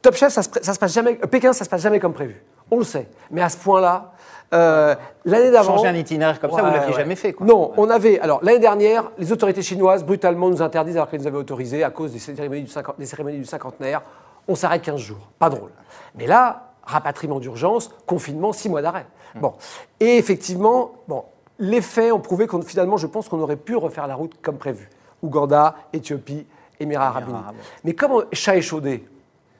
Speaker 2: Top Chef, ça se, pré- ça se passe jamais. Pékin, ça se passe jamais comme prévu. On le sait. Mais à ce point-là, euh, l'année d'avant.
Speaker 1: Changer un itinéraire comme ça, vous
Speaker 2: Ouais,
Speaker 1: l'aviez
Speaker 2: ouais.
Speaker 1: jamais fait quoi.
Speaker 2: Non, on avait. Alors, l'année dernière, les autorités chinoises brutalement nous interdisent alors qu'elles nous avaient autorisé à cause des cérémonies du, cinquante- des cérémonies du cinquantenaire. on s'arrête 15 jours. Pas drôle. Mais là, rapatriement d'urgence, confinement, 6 mois d'arrêt. Bon. Et effectivement, bon, les faits ont prouvé qu'on finalement, je pense qu'on aurait pu refaire la route comme prévu. Ouganda, Éthiopie, Émirats arabes unis. Mais comme chat échaudé,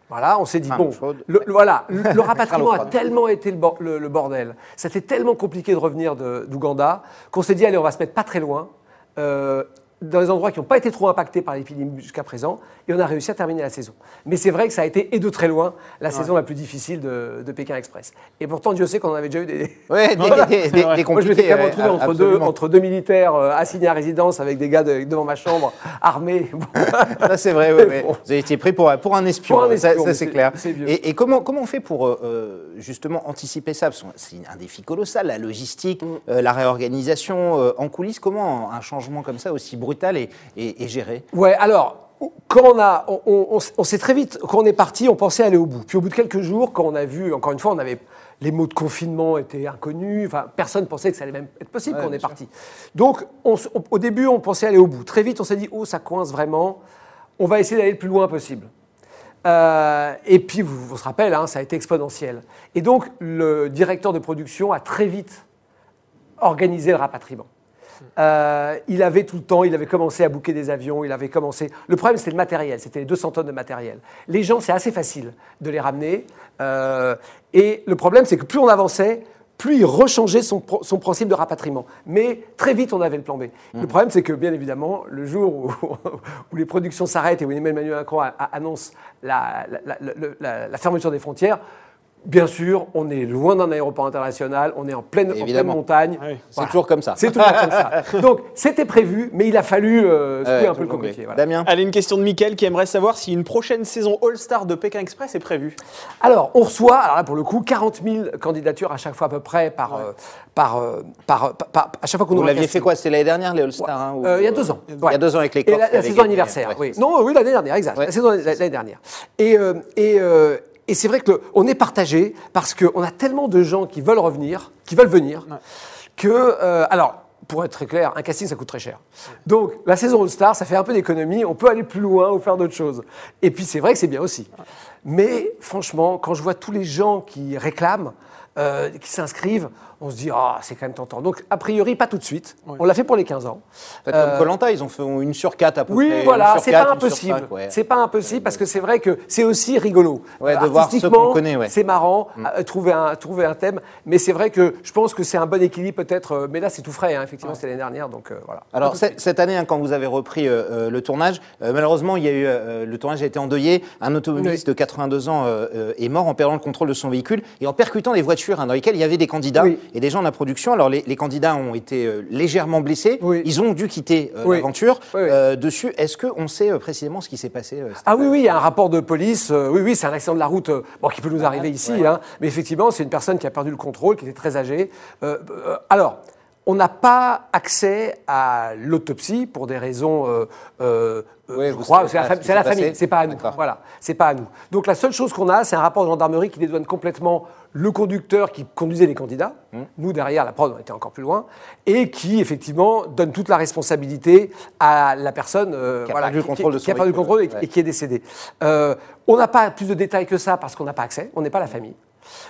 Speaker 2: voilà, on s'est dit, bon, le, le- voilà, le, le [LAUGHS] rapatriement a tellement été le, bor- le- le bordel, c'était tellement compliqué de revenir d'Ouganda, qu'on s'est dit, allez, on va se mettre pas très loin, euh, dans les endroits qui n'ont pas été trop impactés par l'épidémie jusqu'à présent, et on a réussi à terminer la saison. Mais c'est vrai que ça a été, et de très loin, la saison la plus difficile de, de Pékin Express. Et pourtant, Dieu sait qu'on en avait déjà eu des,
Speaker 1: Ouais, des,
Speaker 3: Voilà. [LAUGHS]
Speaker 1: des- des-
Speaker 2: moi, je m'étais quand même retrouvé entre deux,
Speaker 1: absolument.
Speaker 2: entre deux militaires euh, assignés à résidence avec des gars de- devant ma chambre, armés. [LAUGHS]
Speaker 1: Ça, c'est vrai, ouais.
Speaker 2: Bon.
Speaker 1: Vous avez été pris pour, pour un espion,
Speaker 2: Pour un
Speaker 1: ça-
Speaker 2: espion,
Speaker 1: ça,
Speaker 2: mais
Speaker 1: c'est
Speaker 2: c'est-
Speaker 1: clair.
Speaker 2: c'est vieux.
Speaker 1: Et, et comment, comment on fait pour euh, euh, justement anticiper ça? Parce que C'est un défi colossal, la logistique,
Speaker 2: Mm.
Speaker 1: euh, la réorganisation euh, en coulisses. Comment un changement comme ça aussi brutal est, est- est géré?
Speaker 2: Ouais, alors, quand on a, on, très vite, quand on est parti, on pensait aller au bout. Puis au bout de quelques jours, quand on a vu, encore une fois, on avait les mots de confinement étaient inconnus. Enfin, personne pensait que ça allait même être possible
Speaker 1: Ouais,
Speaker 2: quand on est
Speaker 1: sûr.
Speaker 2: parti. Donc, on- au début, on pensait aller au bout. Très vite, on s'est dit, oh, ça coince vraiment. On va essayer d'aller le plus loin possible. Euh, et puis, vous vous vous rappelez, hein, ça a été exponentiel. Et donc, le directeur de production a très vite organisé le rapatriement. Euh, il avait tout le temps, il avait commencé à bouquer des avions, il avait commencé. Le problème, c'était le matériel, c'était les 200 tonnes de matériel. Les gens, c'est assez facile de les ramener. euh, et le problème, c'est que plus on avançait, plus il rechangeait son, principe de rapatriement. Mais très vite, on avait le plan B. Le problème, c'est que, bien évidemment, le jour où, [LAUGHS] où les productions s'arrêtent et où Emmanuel Macron annonce la- la- la- la- la- la fermeture des frontières, Bien sûr, on est loin d'un aéroport international, on est en pleine, en pleine
Speaker 1: Évidemment.
Speaker 2: montagne.
Speaker 3: Oui.
Speaker 1: C'est toujours comme ça.
Speaker 2: C'est toujours comme ça. [LAUGHS] Donc, c'était prévu, mais il a fallu euh, secouer
Speaker 1: Ouais,
Speaker 2: un peu le voilà.
Speaker 1: Damien
Speaker 3: Allez, une question de Mickaël qui aimerait savoir si une prochaine saison All-Star de Pékin Express est prévue.
Speaker 2: Alors, on reçoit, alors là, pour le coup, 40 000 candidatures à chaque fois à peu près par, euh, par, euh, par, par- par- à chaque fois qu'on
Speaker 1: Vous l'aviez fait quoi C'était l'année dernière, les All-Stars hein, ou-
Speaker 2: Euh, il y a deux ans.
Speaker 1: Il y
Speaker 2: Ouais.
Speaker 1: a deux ans avec les
Speaker 2: Et
Speaker 1: Corses
Speaker 2: la, saison anniversaire,
Speaker 1: ouais.
Speaker 2: oui. Non, oui, l'année dernière, exact.
Speaker 1: Ouais.
Speaker 2: La saison l'année dernière. Et, euh, et, euh, et c'est vrai qu'on est partagé parce qu'on a tellement de gens qui veulent revenir, qui veulent venir, que. euh, alors, pour être très clair, un casting, ça coûte très cher. Donc, la saison All-Star, ça fait un peu d'économie, on peut aller plus loin ou faire d'autres choses. Et puis, c'est vrai que c'est bien aussi. Mais franchement, quand je vois tous les gens qui réclament, euh, qui s'inscrivent, on se dit, ah, c'est quand même tentant. Donc, a priori, pas tout de suite. On l'a fait pour les 15 ans.
Speaker 1: Comme
Speaker 2: Euh,
Speaker 1: Colanta, ils ont fait une sur quatre à peu
Speaker 2: oui,
Speaker 1: près.
Speaker 2: voilà,
Speaker 1: une sur
Speaker 2: c'est pas impossible.
Speaker 1: ouais.
Speaker 2: C'est pas impossible parce que c'est vrai que c'est aussi rigolo.
Speaker 1: Ouais, de
Speaker 2: Euh,
Speaker 1: voir
Speaker 2: artistiquement,
Speaker 1: qu'on connaît, ouais. Mm.
Speaker 2: C'est marrant, euh, trouver, un, trouver un thème. Mais c'est vrai que je pense que c'est un bon équilibre peut-être. euh, mais là, c'est tout frais, hein, effectivement, c'était l'année dernière. Donc euh, voilà.
Speaker 1: Alors cette, année, hein, quand vous avez repris euh, euh, le tournage, euh, malheureusement, il y a eu euh, le tournage a été endeuillé. Un automobiliste
Speaker 2: Oui.
Speaker 1: de 82 ans euh, euh, est mort en perdant le contrôle de son véhicule et en percutant les voitures hein, dans lesquelles il y avait des candidats
Speaker 2: Oui.
Speaker 1: Et des gens de la production. Alors les, les candidats ont été euh, légèrement blessés.
Speaker 2: Oui.
Speaker 1: Ils ont dû quitter euh,
Speaker 2: Oui.
Speaker 1: l'aventure.
Speaker 2: Oui.
Speaker 1: Euh, dessus, est-ce qu'on sait précisément ce qui s'est passé
Speaker 2: Ah oui, oui, il y a un rapport de police. oui, oui, c'est un accident de la route bon, qui peut nous arriver ici.
Speaker 1: ouais.
Speaker 2: hein, mais effectivement, c'est une personne qui a perdu le contrôle, qui était très âgée. Alors, on n'a pas accès à l'autopsie pour des raisons. euh, euh, euh,
Speaker 1: Oui,
Speaker 2: je crois, c'est
Speaker 1: ce qui
Speaker 2: c'est la famille, c'est pas à nous. Voilà, c'est pas à nous. Donc la seule chose qu'on a, c'est un rapport de gendarmerie qui dédouane complètement le conducteur qui conduisait les candidats.
Speaker 1: Hum.
Speaker 2: Nous derrière, la prod, on était encore plus loin, et qui effectivement donne toute la responsabilité à la personne euh,
Speaker 1: Qui a
Speaker 2: voilà,
Speaker 1: perdu le contrôle de
Speaker 2: qui a perdu le contrôle et,
Speaker 1: Ouais.
Speaker 2: et qui est décédé. Euh, on n'a pas plus de détails que ça parce qu'on n'a pas accès, on n'est pas la famille.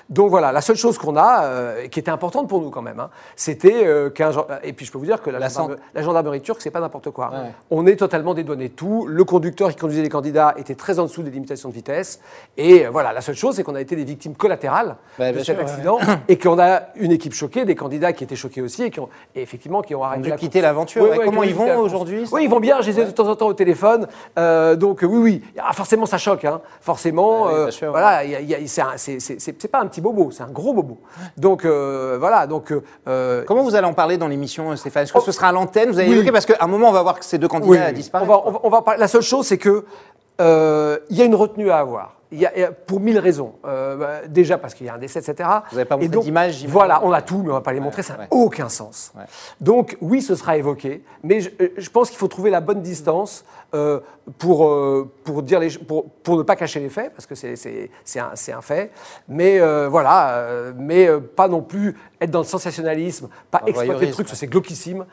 Speaker 2: Donc voilà, la seule chose qu'on a, euh, qui était importante pour nous quand même, hein, c'était euh, qu'un et puis je peux vous dire que la, gendarmerie turque, c'est pas n'importe quoi.
Speaker 1: Ouais.
Speaker 2: On est totalement dédouané de tout. Le conducteur qui conduisait les candidats était très en dessous des limitations de vitesse. Et euh, voilà, la seule chose, c'est qu'on a été des victimes collatérales
Speaker 1: Bah,
Speaker 2: de cet
Speaker 1: sûr, ouais.
Speaker 2: accident et qu'on a une équipe choquée, des candidats qui étaient choqués aussi et qui ont et effectivement qui ont arrêté
Speaker 1: dû
Speaker 2: la
Speaker 1: quitter l'aventure.
Speaker 2: Ouais,
Speaker 1: comment
Speaker 2: ont
Speaker 1: ils vont aujourd'hui
Speaker 2: Oui, ils vont bien. Je les ai de temps en temps au téléphone. Donc oui, oui. Ah, forcément, ça choque. Hein. Forcément,
Speaker 1: Ah
Speaker 2: euh,
Speaker 1: bien sûr,
Speaker 2: voilà. c'est c'est- pas un petit bobo, c'est un gros bobo. Donc euh, voilà. Donc euh,
Speaker 1: Comment vous allez en parler dans l'émission, Stéphane? Est-ce que ce sera à l'antenne? Vous allez
Speaker 2: Oui.
Speaker 1: évoquer parce qu'à un moment, on va voir que ces deux candidats
Speaker 2: Oui, oui.
Speaker 1: disparaissent.
Speaker 2: On va, on va- on va parler- La seule chose, c'est que euh, il y a une retenue à avoir. Il y a, pour mille raisons. Euh, déjà parce qu'il y a un décès, etc.
Speaker 1: Vous n'avez pas montré j'imagine
Speaker 2: Voilà, on a tout, mais on va pas les montrer. Ça n'a
Speaker 1: ouais.
Speaker 2: aucun sens.
Speaker 1: Ouais.
Speaker 2: Donc oui, ce sera évoqué, mais je, je pense qu'il faut trouver la bonne distance euh, pour, euh, pour, dire les, pour, pour ne pas cacher les faits, parce que c'est- c'est c'est un, c'est un fait. Mais voilà, mais pas non plus être dans le sensationnalisme, pas
Speaker 1: Un
Speaker 2: exploiter le truc,
Speaker 1: ouais.
Speaker 2: parce que c'est glauquissime.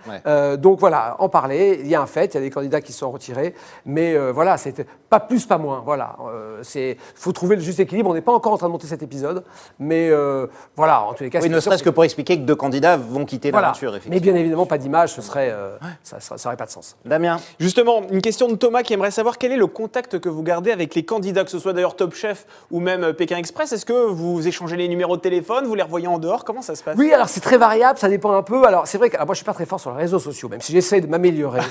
Speaker 2: Donc voilà, en parler. Il y a un fait, il y a des candidats qui se sont retirés, mais voilà, c'était pas plus, pas moins. Voilà, c'est faut trouver le juste équilibre. On n'est pas encore en train de monter cet épisode, mais euh, voilà, en tous les cas.
Speaker 1: Oui, ne serait-ce que pour expliquer que deux candidats vont quitter
Speaker 2: voilà.
Speaker 1: l'aventure,
Speaker 2: Mais bien évidemment, pas d'image, ce serait, euh, ça, ça, ça aurait pas de sens.
Speaker 1: Damien,
Speaker 3: Justement, une question de Thomas qui aimerait savoir quel est le contact que vous gardez avec les candidats, que ce soit d'ailleurs Top Chef ou même euh, Pékin Express. Est-ce que vous échangez les numéros de téléphone, vous les revoyez en dehors? Comment ça se passe?
Speaker 2: Oui, alors c'est très variable, ça dépend un peu. Alors c'est vrai que alors, moi je suis pas très fort sur les réseaux sociaux, même si j'essaie de m'améliorer. [LAUGHS]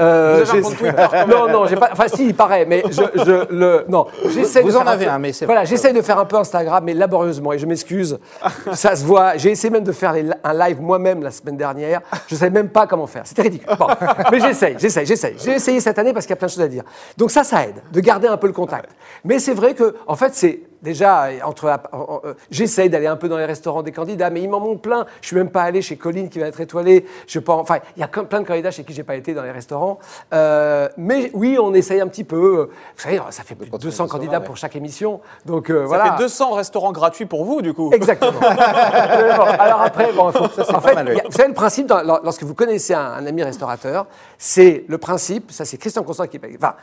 Speaker 2: Euh,
Speaker 3: Vous avez un compte
Speaker 2: j'essaie-
Speaker 3: Twitter, quand même.
Speaker 2: Non, non, j'ai pas. Enfin, si, il paraît, mais je, je le. Non, j'essaie.
Speaker 1: Vous
Speaker 2: de
Speaker 1: en
Speaker 2: faire
Speaker 1: avez
Speaker 2: peu-
Speaker 1: un, mais c'est
Speaker 2: Voilà, j'essaie de faire un peu Instagram, mais laborieusement, et je m'excuse. [LAUGHS] ça se voit. J'ai essayé même de faire les- un live moi-même la semaine dernière. Je savais même pas comment faire. C'était ridicule. Bon, mais j'essaye, j'essaye, j'essaye. J'ai essayé cette année parce qu'il y a plein de choses à dire. Donc ça, ça aide de garder un peu le contact. Mais c'est vrai que, en fait, c'est déjà entre. en- en- euh, J'essaye d'aller un peu dans les restaurants des candidats, mais ils m'en montrent plein. Je suis même pas allé chez Colline qui va être étoilée. Je pense. Enfin, il y a plein de candidats chez qui j'ai pas été dans les restaurants. Euh, mais oui, on essaye un petit peu. Vous savez, ça fait plus de
Speaker 1: continuer
Speaker 2: 200
Speaker 1: de se
Speaker 2: candidats pour chaque émission. Donc euh,
Speaker 3: Ça
Speaker 2: voilà.
Speaker 3: fait 200 restaurants gratuits pour vous, du coup.
Speaker 2: Exactement. [LAUGHS] Alors après, bon, faut- en
Speaker 1: pas
Speaker 2: fait, a- vous savez, le principe, dans- lorsque vous connaissez un, un ami restaurateur, c'est le principe, ça c'est Christian Constant qui paye. Enfin,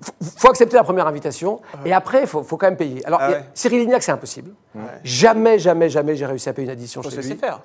Speaker 2: faut, faut accepter la première invitation et après, il faut, faut quand même payer. Alors,
Speaker 3: Ah ouais.
Speaker 2: Cyril Lignac, c'est impossible. Jamais, jamais, jamais j'ai réussi à payer une addition
Speaker 3: Faut
Speaker 2: chez
Speaker 3: se laisser
Speaker 2: lui.
Speaker 3: faire.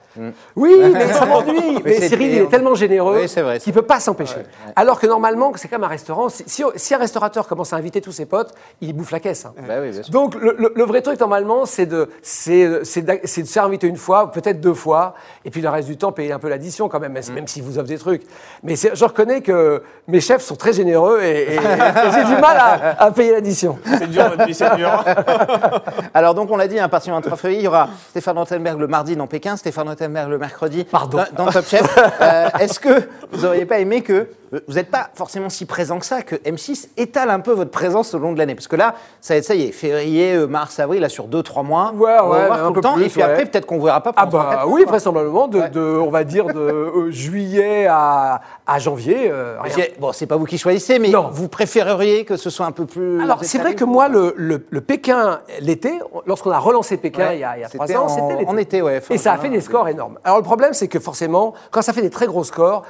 Speaker 2: Oui, [LAUGHS] mais ça m'ennuie. mais
Speaker 1: c'est-
Speaker 2: Cyril, il est tellement généreux
Speaker 1: Oui,
Speaker 2: qu'il ne peut pas s'empêcher. Alors que normalement, c'est comme un restaurant. Si, si- si un restaurateur commence à inviter tous ses potes, il bouffe la caisse. hein.
Speaker 1: Bah oui, bien sûr.
Speaker 2: Donc le, le- le vrai truc normalement, c'est de, de se faire inviter une fois, peut-être deux fois, et puis le reste du temps payer un peu l'addition quand même, même,
Speaker 1: Mm.
Speaker 2: même s'ils vous offrent des trucs. Mais je reconnais que mes chefs sont très généreux et, et- [LAUGHS] et j'ai du mal à, à payer l'addition.
Speaker 3: C'est dur, votre vie, c'est dur. [LAUGHS]
Speaker 1: Alors donc on l'a dit, un parti en trois feuilles, il y aura Stéphane Rothenberg le mardi dans Pékin, Stéphane Rothenberg le mercredi
Speaker 2: Pardon.
Speaker 1: Dans, dans Top Chef. Euh, Est-ce que vous n'auriez pas aimé que vous n'êtes pas forcément si présent que ça, que M6 étale un peu votre présence au long de l'année Parce que là, ça, ça y est, février, euh, mars, avril, là sur 2-3 mois,
Speaker 2: Ouais,
Speaker 1: on va
Speaker 2: ouais,
Speaker 1: voir
Speaker 2: un
Speaker 1: tout
Speaker 2: peu
Speaker 1: le temps,
Speaker 2: plus,
Speaker 1: et puis
Speaker 2: ouais.
Speaker 1: après peut-être qu'on ne verra pas
Speaker 2: Ah bah oui, vraisemblablement, de, de- on va dire de euh, juillet à, à janvier. euh,
Speaker 1: Bon, c'est pas vous qui choisissez, mais
Speaker 2: Non.
Speaker 1: vous préféreriez que ce soit un peu plus.
Speaker 2: Alors, c'est vrai que moi, le, le- le Pékin, l'été, lorsqu'on a relancé Pékin
Speaker 1: Ouais,
Speaker 2: il y a, il y a trois
Speaker 1: c'était
Speaker 2: ans,
Speaker 1: en-
Speaker 2: c'était l'été.
Speaker 1: en été, ouais,
Speaker 2: Et ça a fait des scores énormes. Alors, le problème, c'est que forcément, quand ça fait des très gros scores,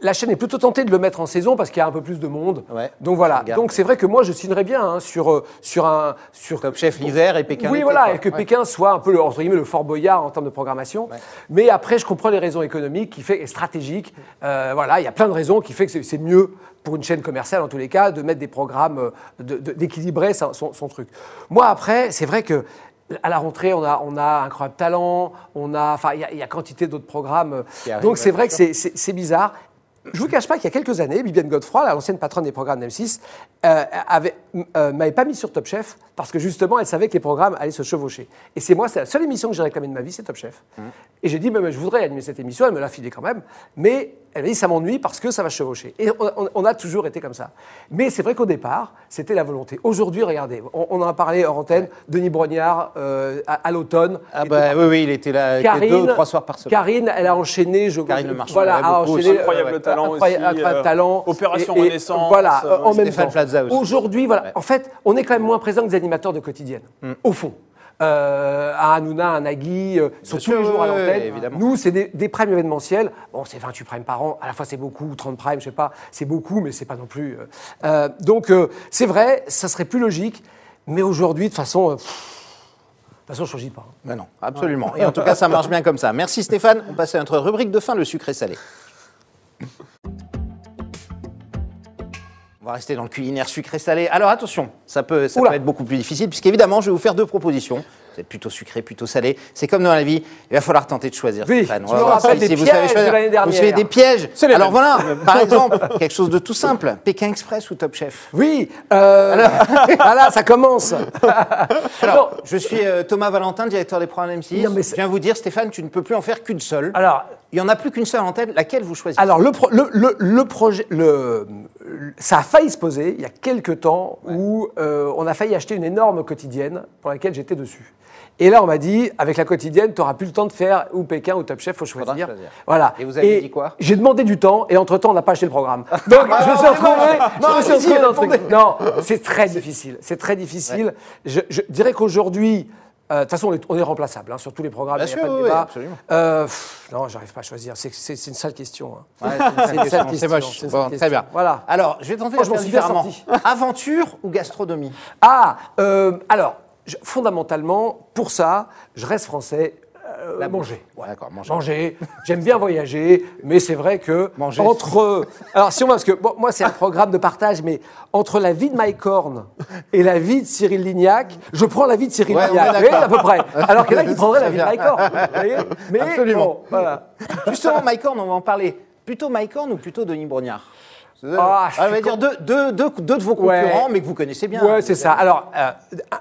Speaker 2: la chaîne est plutôt tentée de le mettre en saison parce qu'il y a un peu plus de monde.
Speaker 1: Ouais.
Speaker 2: Donc voilà.
Speaker 1: Regarde.
Speaker 2: Donc c'est vrai que moi, je signerais bien hein, sur, euh, sur un. Sur,
Speaker 1: Top Chef l'hiver et Pékin.
Speaker 2: oui, voilà,
Speaker 1: quoi.
Speaker 2: et que
Speaker 1: Ouais.
Speaker 2: Pékin soit un peu le, entre guillemets, le Fort Boyard en termes de programmation. Mais après, je comprends les raisons économiques qui fait et stratégiques. Euh, voilà, il y a plein de raisons qui fait que c'est- mieux pour une chaîne commerciale, en tous les cas, de mettre des programmes, euh, de- de- d'équilibrer son, truc. Moi, après, c'est vrai que à la rentrée, on a, on a Incroyable Talent, on a, enfin, il y a- il y, a quantité d'autres programmes. Donc c'est vrai que c'est bizarre. Je vous cache pas qu'il y a quelques années, Bibiane Godefroy, la- l'ancienne patronne des programmes d'M6, euh, euh, m'avait pas mis sur Top Chef parce que justement, elle savait que les programmes allaient se chevaucher. Et c'est moi, c'est la seule émission que j'ai réclamée de ma vie, c'est Top Chef. Et j'ai dit, mais, mais je voudrais animer cette émission, elle me l'a filé quand même, mais elle m'a dit, ça m'ennuie parce que ça va chevaucher. Et on, on- on a toujours été comme ça. Mais c'est vrai qu'au départ, c'était la volonté. Aujourd'hui, regardez, on, on en a parlé hors antenne, Denis Brognard, euh, à, à l'automne.
Speaker 1: Ah bah oui, oui, il était là
Speaker 2: Karine,
Speaker 1: deux ou trois soirs par semaine.
Speaker 2: Karine, elle a enchaîné. Je,
Speaker 1: Karine Le Marchand,
Speaker 2: voilà,
Speaker 1: elle a
Speaker 2: enchaîné.
Speaker 3: Incroyable
Speaker 1: ouais.
Speaker 3: talent
Speaker 2: Incroyable-
Speaker 3: aussi.
Speaker 2: incroyable
Speaker 3: euh,
Speaker 2: talent.
Speaker 3: Opération
Speaker 2: Et- et,
Speaker 3: Renaissance.
Speaker 2: Voilà,
Speaker 3: euh,
Speaker 2: en même
Speaker 1: Stéphane
Speaker 2: temps.
Speaker 1: Plaza aussi.
Speaker 2: Aujourd'hui, voilà.
Speaker 1: Ouais.
Speaker 2: En fait, on est quand même moins présent que des animateurs de quotidienne, au fond. Euh, un Hanouna, un Nagui, euh, ils sont tous
Speaker 1: sûr,
Speaker 2: les jours à l'antenne. Nous, c'est des, des primes événementiels. Bon, c'est 28 primes par an. À la fois, c'est beaucoup, 30 primes, je sais pas. C'est beaucoup, mais c'est pas non plus. euh, euh, donc, euh, c'est vrai, ça serait plus logique. Mais aujourd'hui, de toute façon, euh, pff, de toute façon, je ne pas.
Speaker 1: Mais non, absolument. Et en tout cas, ça marche bien comme ça. Merci Stéphane. On passe à notre rubrique de fin, le sucré salé. On va rester dans le culinaire sucré salé. Alors attention, ça peut, ça
Speaker 2: Oula.
Speaker 1: peut être beaucoup plus difficile, puisqu'évidemment, je vais vous faire deux propositions. Vous êtes plutôt sucré, plutôt salé. C'est comme dans la vie, il va falloir tenter de choisir.
Speaker 2: Oui, je me rappelle des
Speaker 1: si vous
Speaker 2: pièges
Speaker 1: savez
Speaker 2: de
Speaker 1: choisir.
Speaker 2: l'année dernière.
Speaker 1: Vous savez des pièges. Alors
Speaker 3: mêmes.
Speaker 1: voilà, [LAUGHS] par exemple, quelque chose de tout simple. Pékin Express ou Top Chef?
Speaker 2: Oui, euh, voilà, [LAUGHS] ça commence. [LAUGHS]
Speaker 1: Alors, je suis euh, Thomas Valentin, directeur des programmes M6.
Speaker 2: Non, mais
Speaker 1: je viens vous dire, Stéphane, tu ne peux plus en faire qu'une seule.
Speaker 2: Alors,
Speaker 1: Il n'y en a plus qu'une seule en tête. Laquelle vous choisissez?
Speaker 2: Alors, le, pro- le, le- le projet, le, ça a failli se poser il y a quelques temps où euh, on a failli acheter une énorme quotidienne pour laquelle j'étais dessus. Et là, on m'a dit, avec la quotidienne, tu n'auras plus le temps de faire ou Pékin ou Top Chef, faut
Speaker 1: Faudra
Speaker 2: choisir.
Speaker 1: choisir.
Speaker 2: Voilà.
Speaker 1: Et vous avez dit quoi?
Speaker 2: J'ai demandé du temps et entre-temps, on n'a pas acheté le programme. Donc, je me suis
Speaker 1: non,
Speaker 2: retrouvé,
Speaker 1: non,
Speaker 2: je me suis
Speaker 1: allez-y,
Speaker 2: retrouvé dans le truc. Non, c'est très difficile. C'est très difficile. Je, je dirais qu'aujourd'hui, De toute façon, on est, remplaçable hein, sur tous les programmes.
Speaker 1: Bien
Speaker 2: il y a
Speaker 1: sûr,
Speaker 2: pas de
Speaker 1: oui,
Speaker 2: débat.
Speaker 1: absolument.
Speaker 2: Euh, pff, non, j'arrive pas à choisir. C'est- une sale question. hein.
Speaker 1: Ouais, c'est une sale
Speaker 2: une
Speaker 1: question,
Speaker 2: sale
Speaker 1: c'est
Speaker 2: question,
Speaker 1: moche. Bon, très bien.
Speaker 2: Voilà.
Speaker 1: Alors, je vais tenter
Speaker 2: Oh,
Speaker 1: de faire différemment. [LAUGHS] Aventure ou gastronomie?
Speaker 2: Ah, euh, alors, fondamentalement, pour ça, je reste français. Euh,
Speaker 1: La
Speaker 2: manger.
Speaker 1: Ouais, D'accord, manger.
Speaker 2: Manger, j'aime bien voyager, mais c'est vrai que
Speaker 1: Manger.
Speaker 2: entre [LAUGHS] alors si on va parce que bon, moi c'est un programme de partage, mais entre la vie de Mike Horn et la vie de Cyril Lignac, je prends la vie de Cyril
Speaker 1: Ouais,
Speaker 2: Lignac, vous voyez, à peu près. Alors qu'il y en a qui [LAUGHS] prendraient la vie de. Mike Horn, vous voyez mais
Speaker 1: Absolument.
Speaker 2: bon, voilà.
Speaker 1: Justement, Mike Horn, on va en parler. Plutôt Mike Horn ou plutôt Denis Brognard?
Speaker 2: Ah, je
Speaker 1: on va
Speaker 2: suis
Speaker 1: dire deux, deux- deux- deux de vos
Speaker 2: Ouais.
Speaker 1: concurrents, mais que vous connaissez bien.
Speaker 2: Ouais, c'est ça. Alors, euh,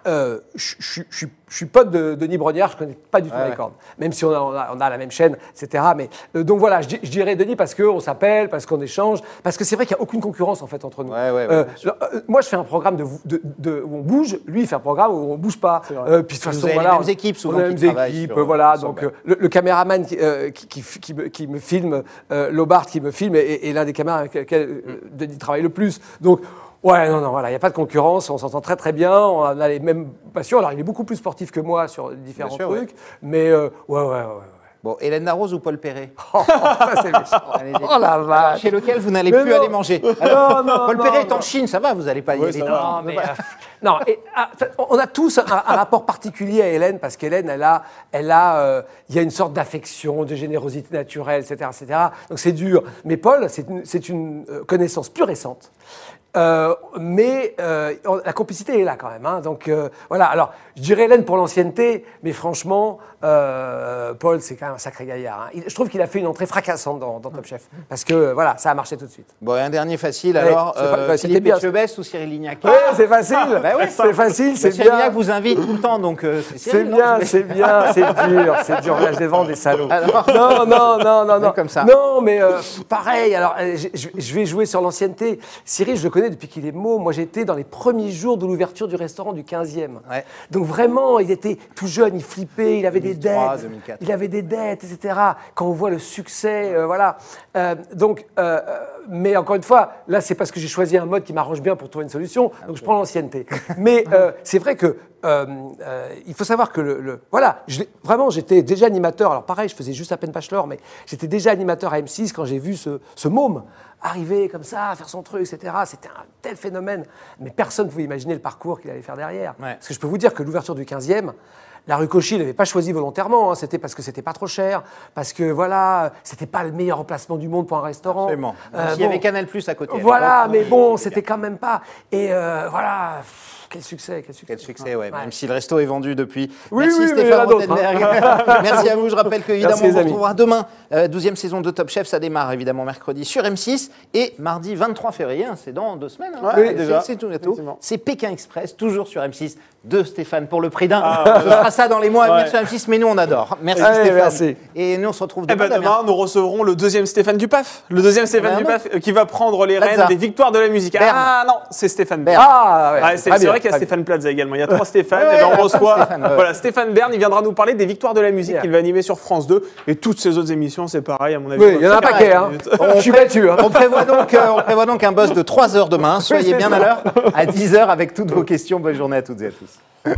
Speaker 2: euh, je je- je suis- je suis pote de Denis Brognard, je connais pas du tout
Speaker 1: Ouais,
Speaker 2: Mike
Speaker 1: ouais.
Speaker 2: Horn, même si on a, on a- on a la même chaîne, etc. Mais euh, donc voilà, je, di- je dirais Denis parce qu'on s'appelle, parce qu'on échange, parce que c'est vrai qu'il n'y a aucune concurrence en fait entre nous.
Speaker 1: Ouais, ouais, ouais,
Speaker 2: Euh, euh, moi, je fais un programme de, de- de- où on bouge, lui il fait un programme où on bouge pas. Puis de toute façon,
Speaker 1: avez les
Speaker 2: voilà,
Speaker 1: mêmes équipes, souvent,
Speaker 2: on a les mêmes équipes,
Speaker 1: sur-
Speaker 2: voilà. Donc le, le caméraman qui, qui, qui f- qui me, filme, Lobart qui me filme, est, est l'un des caméras avec lesquels euh, Denis travaille le plus. Donc, ouais, non, non, voilà, il n'y a pas de concurrence, on s'entend très très bien, on a les mêmes passions. Alors, il est beaucoup plus sportif que moi sur différents
Speaker 1: sûr,
Speaker 2: trucs, mais euh, ouais, ouais, ouais. ouais.
Speaker 1: Bon, Hélène Darroze ou Paul Perret? [LAUGHS]
Speaker 2: Oh, ça, [LAUGHS] Oh la vache.
Speaker 1: Chez lequel vous n'allez plus
Speaker 2: non.
Speaker 1: aller manger. Alors,
Speaker 2: Non, non,
Speaker 1: Paul
Speaker 2: non,
Speaker 1: Perret est en Chine, ça va, vous n'allez pas y
Speaker 3: Ouais,
Speaker 1: aller.
Speaker 3: ça
Speaker 1: Non,
Speaker 3: va.
Speaker 2: Non, mais, euh, non, et, ah, on a tous un, un rapport particulier à Hélène parce qu'Hélène, elle a, elle a, euh, il y a une sorte d'affection, de générosité naturelle, etc., etc. Donc c'est dur. Mais Paul, c'est une, c'est une euh, connaissance plus récente. Euh, mais euh, la complicité est là quand même. hein. donc euh, voilà. Alors je dirais Hélène pour l'ancienneté, mais franchement, Paul c'est quand même un sacré gaillard. hein. Il- je trouve qu'il a fait une entrée fracassante dans, dans Top Chef parce que voilà, ça a marché tout de suite.
Speaker 1: Bon, et un dernier facile,
Speaker 2: Ouais,
Speaker 1: alors.
Speaker 2: c'est pas- bah,
Speaker 1: Philippe
Speaker 2: bien.
Speaker 1: Ou Cyril Lignac
Speaker 2: Ouais, c'est facile.
Speaker 1: Bah oui.
Speaker 2: c'est facile, c'est bien.
Speaker 1: Vous invite tout le temps, donc euh, c'est
Speaker 2: bien, c'est bien, [LAUGHS] c'est dur, c'est dur. Là, je les vends des salauds.
Speaker 1: Alors
Speaker 2: Non, non, non, [LAUGHS] non, non.
Speaker 1: comme ça.
Speaker 2: Non, mais euh, pareil. Alors, euh, je, vais jouer sur l'ancienneté. Cyril, je le connais depuis qu'il est môme. Moi, j'étais dans les premiers jours de l'ouverture du restaurant du 15e.
Speaker 1: Ouais.
Speaker 2: Donc vraiment, il était tout jeune, il flippait, il avait des
Speaker 1: 2003,
Speaker 2: dettes.
Speaker 1: 2004.
Speaker 2: Il avait des dettes, etc. Quand on voit le succès, euh, voilà. Euh, donc, mais encore une fois, là, c'est parce que j'ai choisi un mode qui m'arrange bien pour trouver une solution. Donc, je prends l'ancienneté. [LAUGHS] mais euh, c'est vrai que euh, euh, il faut savoir que le, le- voilà, je vraiment, j'étais déjà animateur. Alors pareil, je faisais juste à peine bachelor, mais j'étais déjà animateur à M6 quand j'ai vu ce, ce môme arriver comme ça, faire son truc, etc. C'était un tel phénomène, mais personne ne pouvait imaginer le parcours qu'il allait faire derrière.
Speaker 1: Ouais.
Speaker 2: Parce que je peux vous dire que l'ouverture du 15e, la rue Cauchy, il n'avait pas choisi volontairement. hein. C'était parce que c'était pas trop cher, parce que voilà, c'était pas le meilleur emplacement du monde pour un restaurant.
Speaker 1: Absolument.
Speaker 2: Euh,
Speaker 1: S'il y avait. Canal Plus à côté.
Speaker 2: Voilà, mais bon, c'était quand même pas. Et euh, voilà, pff, quel succès, quel succès.
Speaker 1: Quel succès, ouais. Même si le resto est vendu depuis.
Speaker 2: Oui,
Speaker 1: Merci
Speaker 2: oui, mais il y en a
Speaker 1: Stéphane
Speaker 2: d'autres, hein. [LAUGHS]
Speaker 1: Merci à vous. Je rappelle que évidemment,
Speaker 2: Merci, les
Speaker 1: on vous retrouvera demain. Euh, 12e saison de Top Chef, ça démarre évidemment mercredi sur M6 et mardi 23 février. hein, c'est dans deux semaines. hein.
Speaker 3: Ouais, déjà.
Speaker 1: C'est tout bientôt. C'est Pékin Express, toujours sur M6 de Stéphane pour le prix d'un. Ce sera ça dans les mois à venir sur M6, mais nous on adore. Merci
Speaker 2: Allez,
Speaker 1: Stéphane.
Speaker 2: merci.
Speaker 1: Et nous on se retrouve
Speaker 3: Eh
Speaker 1: demain.
Speaker 3: ben, demain, nous recevrons le deuxième Stéphane Dupaf. Le deuxième Stéphane Dupaf euh, qui va prendre les rênes des victoires de la musique. Ah non, c'est Stéphane. Bern.
Speaker 2: Ah, ouais,
Speaker 3: c'est vrai qu'il y a. Stéphane Plaza également. Il y a trois Stéphane.
Speaker 1: Ouais,
Speaker 3: et ben, on reçoit
Speaker 1: Stéphane, ouais.
Speaker 3: voilà, Stéphane Bern. Il viendra nous parler des victoires de la musique
Speaker 2: Bien.
Speaker 3: qu'il va animer sur France 2. Et toutes ses autres émissions, c'est pareil, à mon avis.
Speaker 2: Oui, il y en a un paquet, hein.
Speaker 3: pareil.
Speaker 2: Je suis battu, hein.
Speaker 1: On prévoit donc, euh, on prévoit donc un boss de 3 heures demain. [LAUGHS] Soyez bien
Speaker 2: ça.
Speaker 1: à l'heure, à 10 heures avec toutes vos questions. Bonne journée à toutes et à tous.